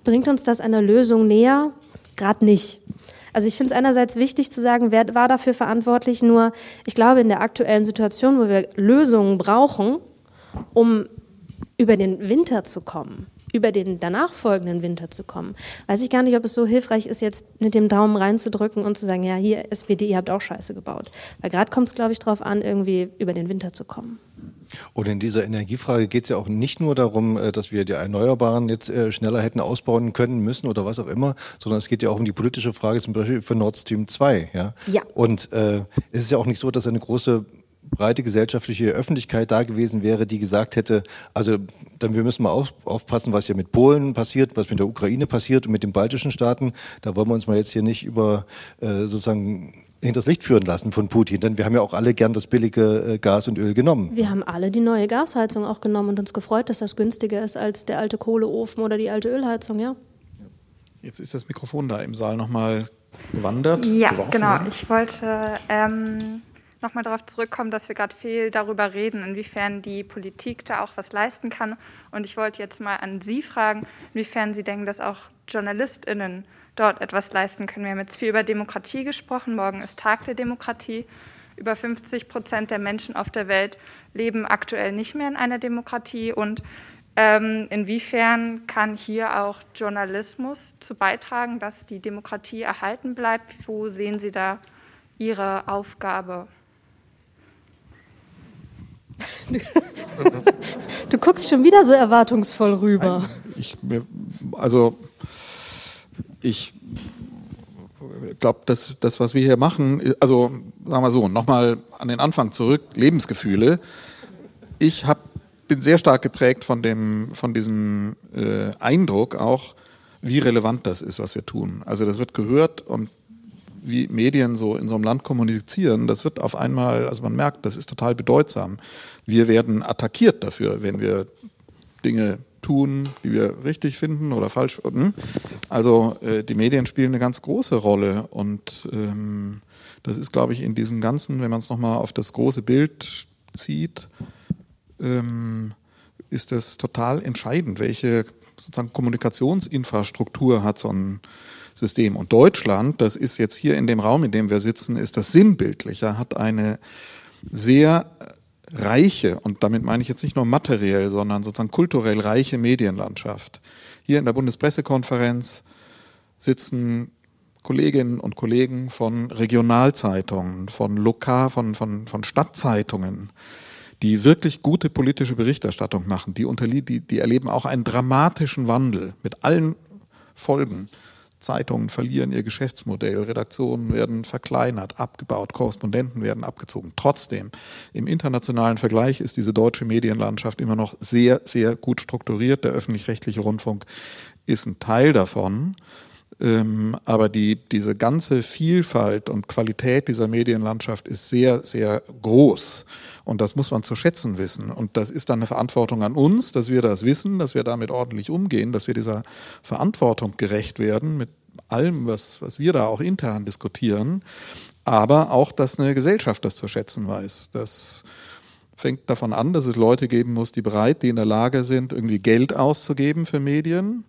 bringt uns das einer Lösung näher? Gerade nicht. Also ich finde es einerseits wichtig zu sagen, wer war dafür verantwortlich, nur ich glaube, in der aktuellen Situation, wo wir Lösungen brauchen, um über den Winter zu kommen, über den danach folgenden Winter zu kommen. Weiß ich gar nicht, ob es so hilfreich ist, jetzt mit dem Daumen reinzudrücken und zu sagen, ja, hier SPD, ihr habt auch Scheiße gebaut. Weil gerade kommt es, glaube ich, darauf an, irgendwie über den Winter zu kommen. Und in dieser Energiefrage geht es ja auch nicht nur darum, äh, dass wir die Erneuerbaren jetzt äh, schneller hätten ausbauen können müssen oder was auch immer, sondern es geht ja auch um die politische Frage zum Beispiel für Nord Stream 2. Ja. ja. Und äh, es ist ja auch nicht so, dass eine große breite gesellschaftliche Öffentlichkeit da gewesen wäre, die gesagt hätte, also dann wir müssen mal auf, aufpassen, was hier mit Polen passiert, was mit der Ukraine passiert und mit den baltischen Staaten. Da wollen wir uns mal jetzt hier nicht über äh, sozusagen hinters Licht führen lassen von Putin, denn wir haben ja auch alle gern das billige äh, Gas und Öl genommen. Wir haben alle die neue Gasheizung auch genommen und uns gefreut, dass das günstiger ist als der alte Kohleofen oder die alte Ölheizung, ja. Jetzt ist das Mikrofon da im Saal nochmal gewandert. Ja, genau. Ich wollte ähm, nochmal darauf zurückkommen, dass wir gerade viel darüber reden, inwiefern die Politik da auch was leisten kann. Und ich wollte jetzt mal an Sie fragen, inwiefern Sie denken, dass auch JournalistInnen dort etwas leisten können. Wir haben jetzt viel über Demokratie gesprochen. Morgen ist Tag der Demokratie. Über 50 Prozent der Menschen auf der Welt leben aktuell nicht mehr in einer Demokratie. Und ähm, inwiefern kann hier auch Journalismus zu beitragen, dass die Demokratie erhalten bleibt? Wo sehen Sie da Ihre Aufgabe? Du guckst schon wieder so erwartungsvoll rüber. Ich, also ich glaube, dass das, was wir hier machen, also sagen wir so, nochmal an den Anfang zurück, Lebensgefühle. Ich hab, bin sehr stark geprägt von, dem, von diesem äh, Eindruck auch, wie relevant das ist, was wir tun. Also das wird gehört und wie Medien so in so einem Land kommunizieren, das wird auf einmal, also man merkt, das ist total bedeutsam. Wir werden attackiert dafür, wenn wir Dinge tun, die wir richtig finden oder falsch. Hm? Also äh, die Medien spielen eine ganz große Rolle und ähm, das ist, glaube ich, in diesen ganzen, wenn man es nochmal auf das große Bild zieht, ähm, ist das total entscheidend, welche sozusagen Kommunikationsinfrastruktur hat so ein System. Und Deutschland, das ist jetzt hier in dem Raum, in dem wir sitzen, ist das sinnbildlicher, hat eine sehr reiche, und damit meine ich jetzt nicht nur materiell, sondern sozusagen kulturell reiche Medienlandschaft. Hier in der Bundespressekonferenz sitzen Kolleginnen und Kollegen von Regionalzeitungen, von Lokal, von, von, von Stadtzeitungen, die wirklich gute politische Berichterstattung machen. Die, unterlie die, die erleben auch einen dramatischen Wandel mit allen Folgen. Zeitungen verlieren ihr Geschäftsmodell, Redaktionen werden verkleinert, abgebaut, Korrespondenten werden abgezogen. Trotzdem, im internationalen Vergleich ist diese deutsche Medienlandschaft immer noch sehr, sehr gut strukturiert. Der öffentlich-rechtliche Rundfunk ist ein Teil davon. Ähm, aber die, diese ganze Vielfalt und Qualität dieser Medienlandschaft ist sehr, sehr groß. Und das muss man zu schätzen wissen. Und das ist dann eine Verantwortung an uns, dass wir das wissen, dass wir damit ordentlich umgehen, dass wir dieser Verantwortung gerecht werden mit allem, was, was wir da auch intern diskutieren. Aber auch, dass eine Gesellschaft das zu schätzen weiß. Das fängt davon an, dass es Leute geben muss, die bereit, die in der Lage sind, irgendwie Geld auszugeben für Medien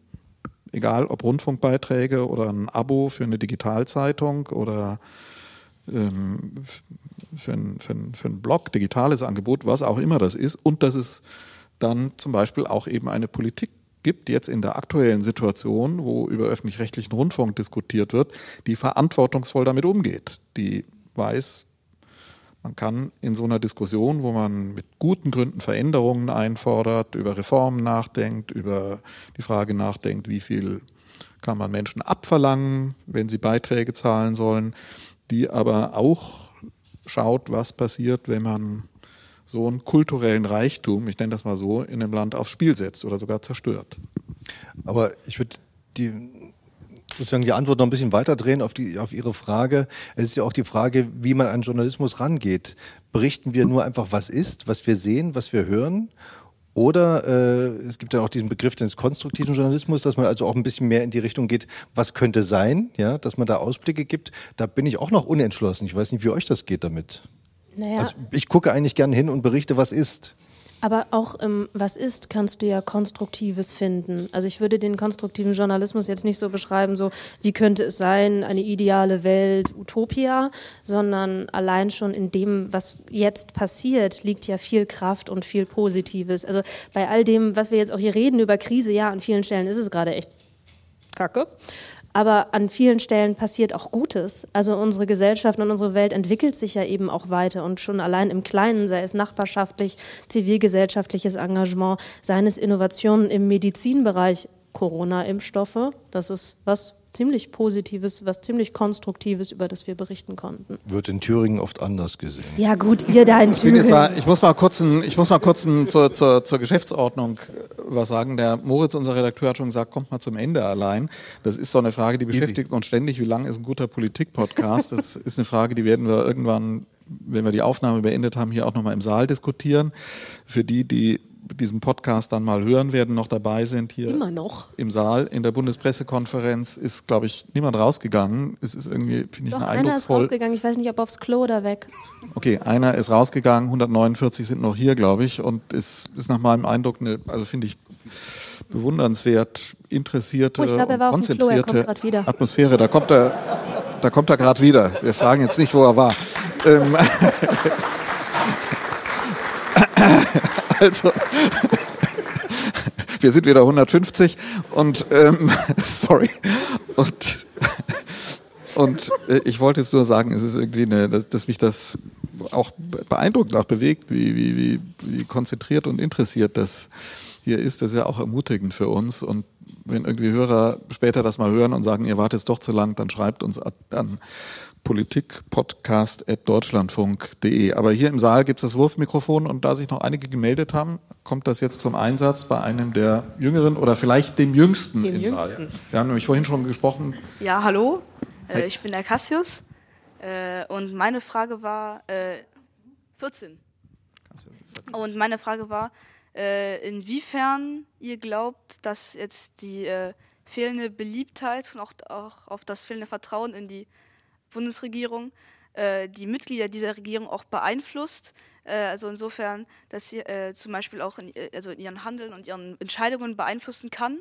egal ob Rundfunkbeiträge oder ein Abo für eine Digitalzeitung oder ähm, für, ein, für, ein, für ein Blog, digitales Angebot, was auch immer das ist, und dass es dann zum Beispiel auch eben eine Politik gibt, jetzt in der aktuellen Situation, wo über öffentlich-rechtlichen Rundfunk diskutiert wird, die verantwortungsvoll damit umgeht, die weiß, man kann in so einer Diskussion, wo man mit guten Gründen Veränderungen einfordert, über Reformen nachdenkt, über die Frage nachdenkt, wie viel kann man Menschen abverlangen, wenn sie Beiträge zahlen sollen, die aber auch schaut, was passiert, wenn man so einen kulturellen Reichtum, ich nenne das mal so, in einem Land aufs Spiel setzt oder sogar zerstört. Aber ich würde die sozusagen die Antwort noch ein bisschen weiterdrehen auf, die, auf Ihre Frage. Es ist ja auch die Frage, wie man an Journalismus rangeht. Berichten wir nur einfach, was ist, was wir sehen, was wir hören? Oder äh, es gibt ja auch diesen Begriff des konstruktiven Journalismus, dass man also auch ein bisschen mehr in die Richtung geht, was könnte sein, ja, dass man da Ausblicke gibt. Da bin ich auch noch unentschlossen. Ich weiß nicht, wie euch das geht damit. Naja. Also ich gucke eigentlich gern hin und berichte, was ist. Aber auch im Was ist, kannst du ja Konstruktives finden. Also ich würde den konstruktiven Journalismus jetzt nicht so beschreiben, so wie könnte es sein, eine ideale Welt, Utopia, sondern allein schon in dem, was jetzt passiert, liegt ja viel Kraft und viel Positives. Also bei all dem, was wir jetzt auch hier reden über Krise, ja, an vielen Stellen ist es gerade echt kacke. Aber an vielen Stellen passiert auch Gutes. Also unsere Gesellschaft und unsere Welt entwickelt sich ja eben auch weiter und schon allein im Kleinen, sei es nachbarschaftlich, zivilgesellschaftliches Engagement, seien es Innovationen im Medizinbereich, Corona-Impfstoffe, das ist was ziemlich Positives, was ziemlich Konstruktives, über das wir berichten konnten. Wird in Thüringen oft anders gesehen. Ja gut, ihr da in Thüringen. Mal, ich muss mal kurz, ein, ich muss mal kurz ein, zur, zur, zur Geschäftsordnung was sagen. Der Moritz, unser Redakteur, hat schon gesagt, kommt mal zum Ende allein. Das ist so eine Frage, die beschäftigt uns ständig. Wie lang ist ein guter Politik-Podcast? Das *laughs* ist eine Frage, die werden wir irgendwann wenn wir die Aufnahme beendet haben, hier auch nochmal im Saal diskutieren. Für die, die diesen Podcast dann mal hören werden, noch dabei sind hier Immer noch. im Saal. In der Bundespressekonferenz ist, glaube ich, niemand rausgegangen. Es ist irgendwie, finde ich, Doch, eine einer ist rausgegangen. Ich weiß nicht, ob aufs Klo oder weg. Okay, einer ist rausgegangen, 149 sind noch hier, glaube ich, und es ist nach meinem Eindruck eine, also finde ich, bewundernswert interessierte Oh, ich er er kommt konzentrierte. Atmosphäre. Da kommt er, da kommt er gerade wieder. Wir fragen jetzt nicht, wo er war. *laughs* Also, wir sind wieder 150 und ähm, sorry und und äh, ich wollte jetzt nur sagen, es ist irgendwie eine, dass, dass mich das auch beeindruckt, auch bewegt, wie, wie, wie, wie konzentriert und interessiert das hier ist. Das ist ja auch ermutigend für uns. Und wenn irgendwie Hörer später das mal hören und sagen, ihr wartet doch zu lang, dann schreibt uns an politikpodcast.deutschlandfunk.de. Aber hier im Saal gibt es das Wurfmikrofon und da sich noch einige gemeldet haben, kommt das jetzt zum Einsatz bei einem der Jüngeren oder vielleicht dem Jüngsten Dem im Jüngsten. Saal. Wir haben nämlich vorhin schon gesprochen. Ja, hallo. Hi. Äh, ich bin der Cassius. Äh, und meine Frage war äh, 14. Und meine Frage war, äh, inwiefern ihr glaubt, dass jetzt die fehlende Beliebtheit und auch, auch auf das fehlende Vertrauen in die Bundesregierung äh, die Mitglieder dieser Regierung auch beeinflusst. Äh, also insofern, dass sie äh, zum Beispiel auch in, äh, also in ihren Handeln und ihren Entscheidungen beeinflussen kann,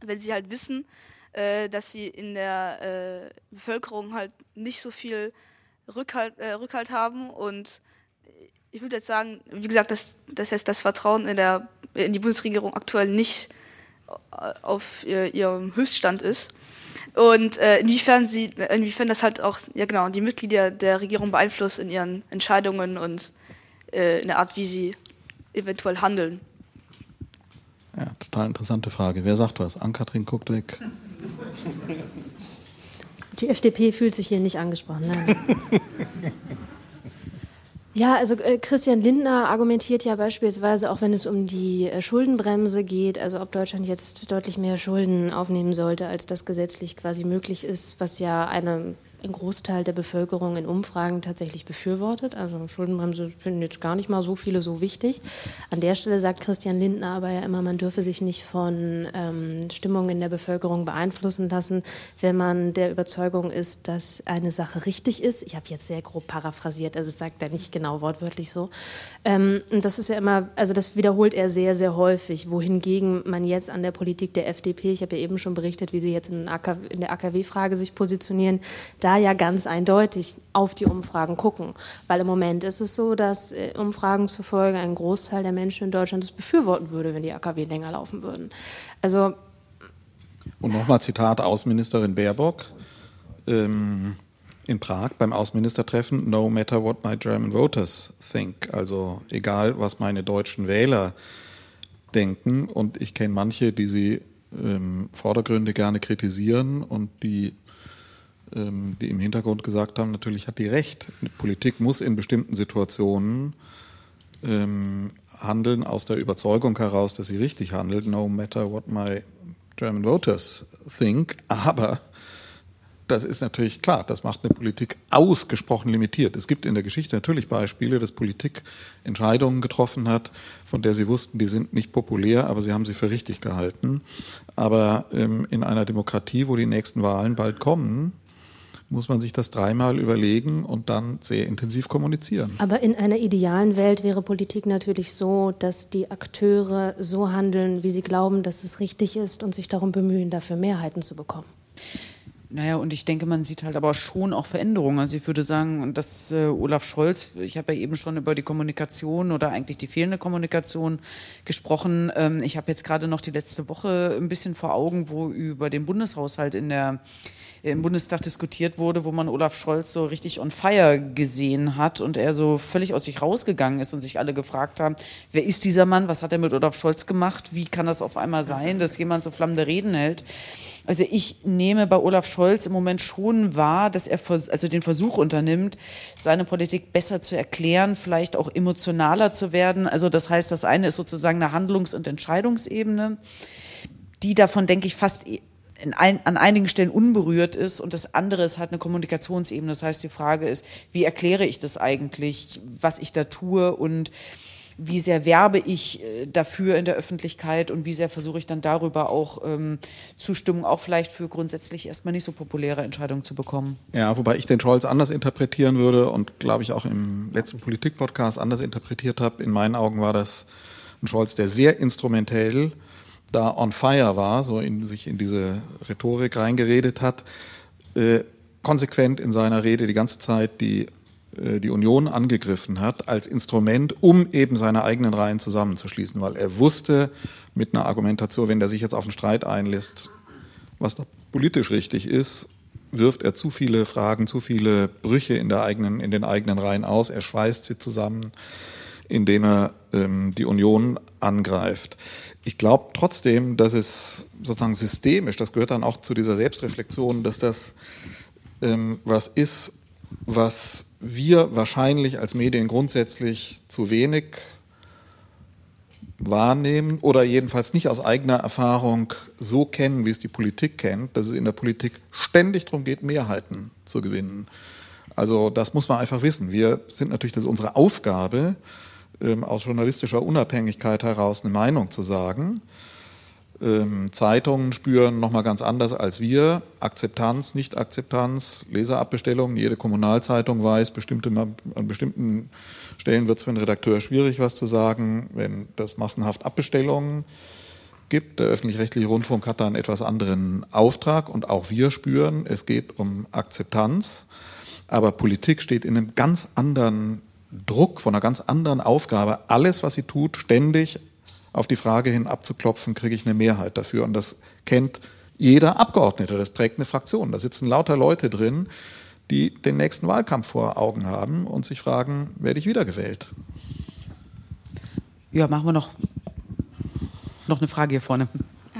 wenn sie halt wissen, äh, dass sie in der Bevölkerung halt nicht so viel Rückhalt, Rückhalt haben und ich würde jetzt sagen, wie gesagt, dass, dass jetzt das Vertrauen in, der, in die Bundesregierung aktuell nicht auf ihr, ihrem Höchststand ist. Und äh, inwiefern sie, inwiefern das halt auch, ja genau, die Mitglieder der Regierung beeinflusst in ihren Entscheidungen und äh, in der Art, wie sie eventuell handeln. Ja, total interessante Frage. Wer sagt was? Ann-Kathrin guckt weg. Die FDP fühlt sich hier nicht angesprochen. Nein. *laughs* Ja, also äh, Christian Lindner argumentiert ja beispielsweise, auch wenn es um die äh, Schuldenbremse geht, also ob Deutschland jetzt deutlich mehr Schulden aufnehmen sollte, als das gesetzlich quasi möglich ist, was ja eine, ein Großteil der Bevölkerung in Umfragen tatsächlich befürwortet. Also Schuldenbremse finden jetzt gar nicht mal so viele so wichtig. An der Stelle sagt Christian Lindner aber ja immer, man dürfe sich nicht von ähm, Stimmungen in der Bevölkerung beeinflussen lassen, wenn man der Überzeugung ist, dass eine Sache richtig ist. Ich habe jetzt sehr grob paraphrasiert, also es sagt er nicht genau wortwörtlich so. Ähm, und das ist ja immer, also das wiederholt er sehr, sehr häufig, wohingegen man jetzt an der Politik der FDP, ich habe ja eben schon berichtet, wie sie jetzt in, AKW, in der AKW-Frage sich positionieren, da ja ganz eindeutig auf die Umfragen gucken. Weil im Moment ist es so, dass äh, Umfragen zufolge ein Großteil der Menschen in Deutschland es befürworten würde, wenn die AKW länger laufen würden. Also Und nochmal Zitat Außenministerin Baerbock. Ähm, in Prag beim Außenministertreffen No matter what my German voters think. Also egal, was meine deutschen Wähler denken. Und ich kenne manche, die sie ähm, Vordergründe gerne kritisieren und die, ähm, die im Hintergrund gesagt haben, natürlich hat die recht. Politik muss in bestimmten Situationen ähm, handeln aus der Überzeugung heraus, dass sie richtig handelt, no matter what my German voters think. Aber das ist natürlich klar, das macht eine Politik ausgesprochen limitiert. Es gibt in der Geschichte natürlich Beispiele, dass Politik Entscheidungen getroffen hat, von der sie wussten, die sind nicht populär, aber sie haben sie für richtig gehalten. Aber ähm, in einer Demokratie, wo die nächsten Wahlen bald kommen, muss man sich das dreimal überlegen und dann sehr intensiv kommunizieren. Aber in einer idealen Welt wäre Politik natürlich so, dass die Akteure so handeln, wie sie glauben, dass es richtig ist und sich darum bemühen, dafür Mehrheiten zu bekommen. Naja, und ich denke, man sieht halt aber schon auch Veränderungen. Also ich würde sagen, dass äh, Olaf Scholz, ich habe ja eben schon über die Kommunikation oder eigentlich die fehlende Kommunikation gesprochen. Ähm, ich habe jetzt gerade noch die letzte Woche ein bisschen vor Augen, wo über den Bundeshaushalt in der im Bundestag diskutiert wurde, wo man Olaf Scholz so richtig on fire gesehen hat und er so völlig aus sich rausgegangen ist und sich alle gefragt haben, wer ist dieser Mann, was hat er mit Olaf Scholz gemacht, wie kann das auf einmal sein, dass jemand so flammende Reden hält. Also ich nehme bei Olaf Scholz im Moment schon wahr, dass er also den Versuch unternimmt, seine Politik besser zu erklären, vielleicht auch emotionaler zu werden. Also das heißt, das eine ist sozusagen eine Handlungs- und Entscheidungsebene, die davon, denke ich, fast ein, an einigen Stellen unberührt ist und das andere ist halt eine Kommunikationsebene. Das heißt, die Frage ist, wie erkläre ich das eigentlich, was ich da tue und wie sehr werbe ich äh, dafür in der Öffentlichkeit und wie sehr versuche ich dann darüber auch ähm, Zustimmung auch vielleicht für grundsätzlich erstmal nicht so populäre Entscheidungen zu bekommen. Ja, wobei ich den Scholz anders interpretieren würde und glaube ich auch im letzten Politik-Podcast anders interpretiert habe. In meinen Augen war das ein Scholz, der sehr instrumentell da on fire war, so in sich in diese Rhetorik reingeredet hat, äh, konsequent in seiner Rede die ganze Zeit die äh, die Union angegriffen hat als Instrument, um eben seine eigenen Reihen zusammenzuschließen, weil er wusste mit einer Argumentation, wenn er sich jetzt auf einen Streit einlässt, was da politisch richtig ist, wirft er zu viele Fragen, zu viele Brüche in, der eigenen, in den eigenen Reihen aus. Er schweißt sie zusammen, indem er ähm, die Union angreift. Ich glaube trotzdem, dass es sozusagen systemisch, das gehört dann auch zu dieser Selbstreflexion, dass das ähm, was ist, was wir wahrscheinlich als Medien grundsätzlich zu wenig wahrnehmen oder jedenfalls nicht aus eigener Erfahrung so kennen, wie es die Politik kennt, dass es in der Politik ständig darum geht, Mehrheiten zu gewinnen. Also das muss man einfach wissen. Wir sind natürlich, das ist unsere Aufgabe, ähm, aus journalistischer Unabhängigkeit heraus eine Meinung zu sagen. Ähm, Zeitungen spüren nochmal ganz anders als wir. Akzeptanz, Nicht-Akzeptanz, Leserabbestellungen. Jede Kommunalzeitung weiß, bestimmte, an bestimmten Stellen wird es für einen Redakteur schwierig, was zu sagen, wenn das massenhaft Abbestellungen gibt. Der öffentlich-rechtliche Rundfunk hat da einen etwas anderen Auftrag und auch wir spüren, es geht um Akzeptanz. Aber Politik steht in einem ganz anderen Druck, von einer ganz anderen Aufgabe. Alles, was sie tut, ständig auf die Frage hin abzuklopfen, kriege ich eine Mehrheit dafür. Und das kennt jeder Abgeordnete, das prägt eine Fraktion. Da sitzen lauter Leute drin, die den nächsten Wahlkampf vor Augen haben und sich fragen, werde ich wiedergewählt? Ja, machen wir noch, noch eine Frage hier vorne.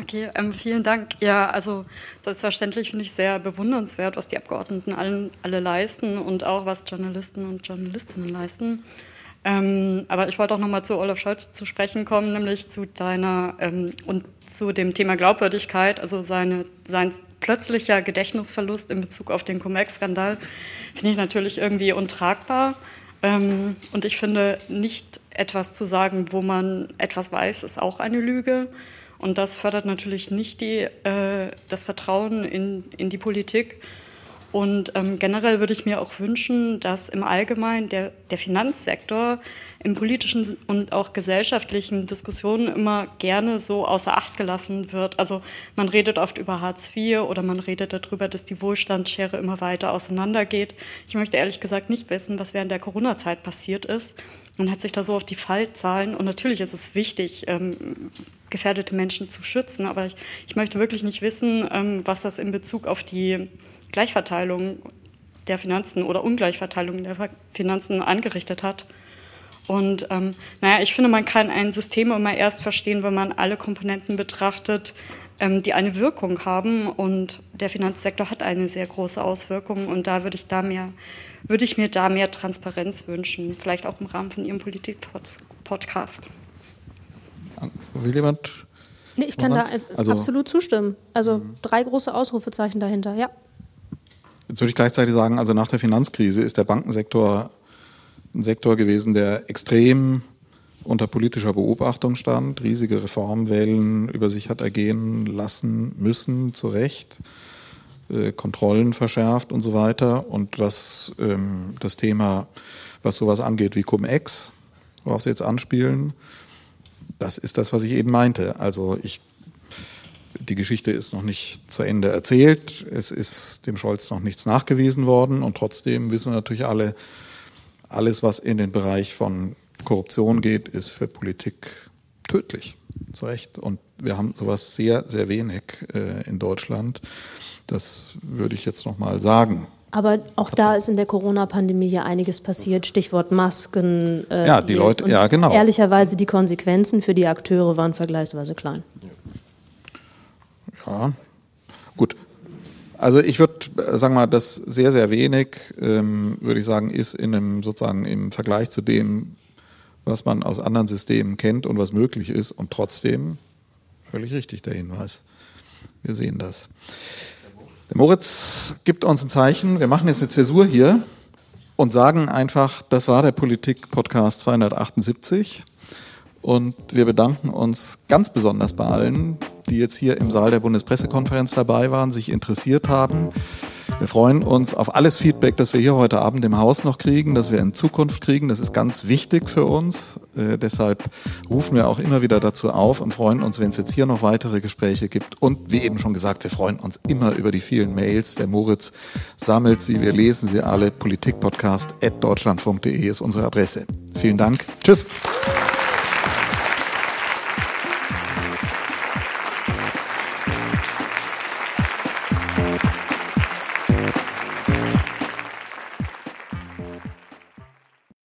Okay, ähm, vielen Dank. Ja, also selbstverständlich finde ich sehr bewundernswert, was die Abgeordneten allen, alle leisten und auch was Journalisten und Journalistinnen leisten. Ähm, aber ich wollte auch nochmal zu Olaf Scholz zu sprechen kommen, nämlich zu deiner ähm, und zu dem Thema Glaubwürdigkeit, also seine, sein plötzlicher Gedächtnisverlust in Bezug auf den Cum-Ex-Skandal, finde ich natürlich irgendwie untragbar. Ähm, und ich finde, nicht etwas zu sagen, wo man etwas weiß, ist auch eine Lüge. Und das fördert natürlich nicht die, äh, das Vertrauen in, in die Politik. Und ähm, generell würde ich mir auch wünschen, dass im Allgemeinen der, der Finanzsektor in politischen und auch gesellschaftlichen Diskussionen immer gerne so außer Acht gelassen wird. Also man redet oft über Hartz IV oder man redet darüber, dass die Wohlstandsschere immer weiter auseinandergeht. Ich möchte ehrlich gesagt nicht wissen, was während der Corona-Zeit passiert ist. Man hat sich da so auf die Fallzahlen und natürlich ist es wichtig, ähm, gefährdete Menschen zu schützen, aber ich, ich möchte wirklich nicht wissen, ähm, was das in Bezug auf die Gleichverteilung der Finanzen oder Ungleichverteilung der Finanzen angerichtet hat. Und ähm, naja, ich finde, man kann ein System immer erst verstehen, wenn man alle Komponenten betrachtet, ähm, die eine Wirkung haben. Und der Finanzsektor hat eine sehr große Auswirkung. Und da würde ich da mehr, würde ich mir da mehr Transparenz wünschen, vielleicht auch im Rahmen von Ihrem Politik-Podcast. Will jemand? Nee, ich kann da also, absolut zustimmen. Also drei große Ausrufezeichen dahinter, ja. Jetzt würde ich gleichzeitig sagen, also nach der Finanzkrise ist der Bankensektor ein Sektor gewesen, der extrem unter politischer Beobachtung stand, riesige Reformwellen über sich hat ergehen lassen müssen, zu Recht, äh, Kontrollen verschärft und so weiter. Und was ähm, das Thema, was sowas angeht wie Cum-Ex, worauf Sie jetzt anspielen, das ist das, was ich eben meinte. Also ich, die Geschichte ist noch nicht zu Ende erzählt. Es ist dem Scholz noch nichts nachgewiesen worden und trotzdem wissen wir natürlich alle, alles, was in den Bereich von Korruption geht, ist für Politik tödlich. Zu Recht. Und wir haben sowas sehr, sehr wenig äh, in Deutschland. Das würde ich jetzt noch mal sagen. Aber auch da ist in der Corona-Pandemie ja einiges passiert. Stichwort Masken. Äh, ja, die Leute, ja, genau. Ehrlicherweise, die Konsequenzen für die Akteure waren vergleichsweise klein. Ja, gut. Also ich würde äh, sagen mal, das sehr, sehr wenig, ähm, würde ich sagen, ist in einem sozusagen im Vergleich zu dem, was man aus anderen Systemen kennt und was möglich ist. Und trotzdem, völlig richtig der Hinweis. Wir sehen das. Der Moritz gibt uns ein Zeichen. Wir machen jetzt eine Zäsur hier und sagen einfach, das war der Politik-Podcast 278. Und wir bedanken uns ganz besonders bei allen, die jetzt hier im Saal der Bundespressekonferenz dabei waren, sich interessiert haben. Wir freuen uns auf alles Feedback, das wir hier heute Abend im Haus noch kriegen, das wir in Zukunft kriegen. Das ist ganz wichtig für uns. Äh, deshalb rufen wir auch immer wieder dazu auf und freuen uns, wenn es jetzt hier noch weitere Gespräche gibt. Und wie eben schon gesagt, wir freuen uns immer über die vielen Mails. Der Moritz sammelt sie, wir lesen sie alle. Politikpodcast.deutschlandfunk.de ist unsere Adresse. Vielen Dank. Tschüss.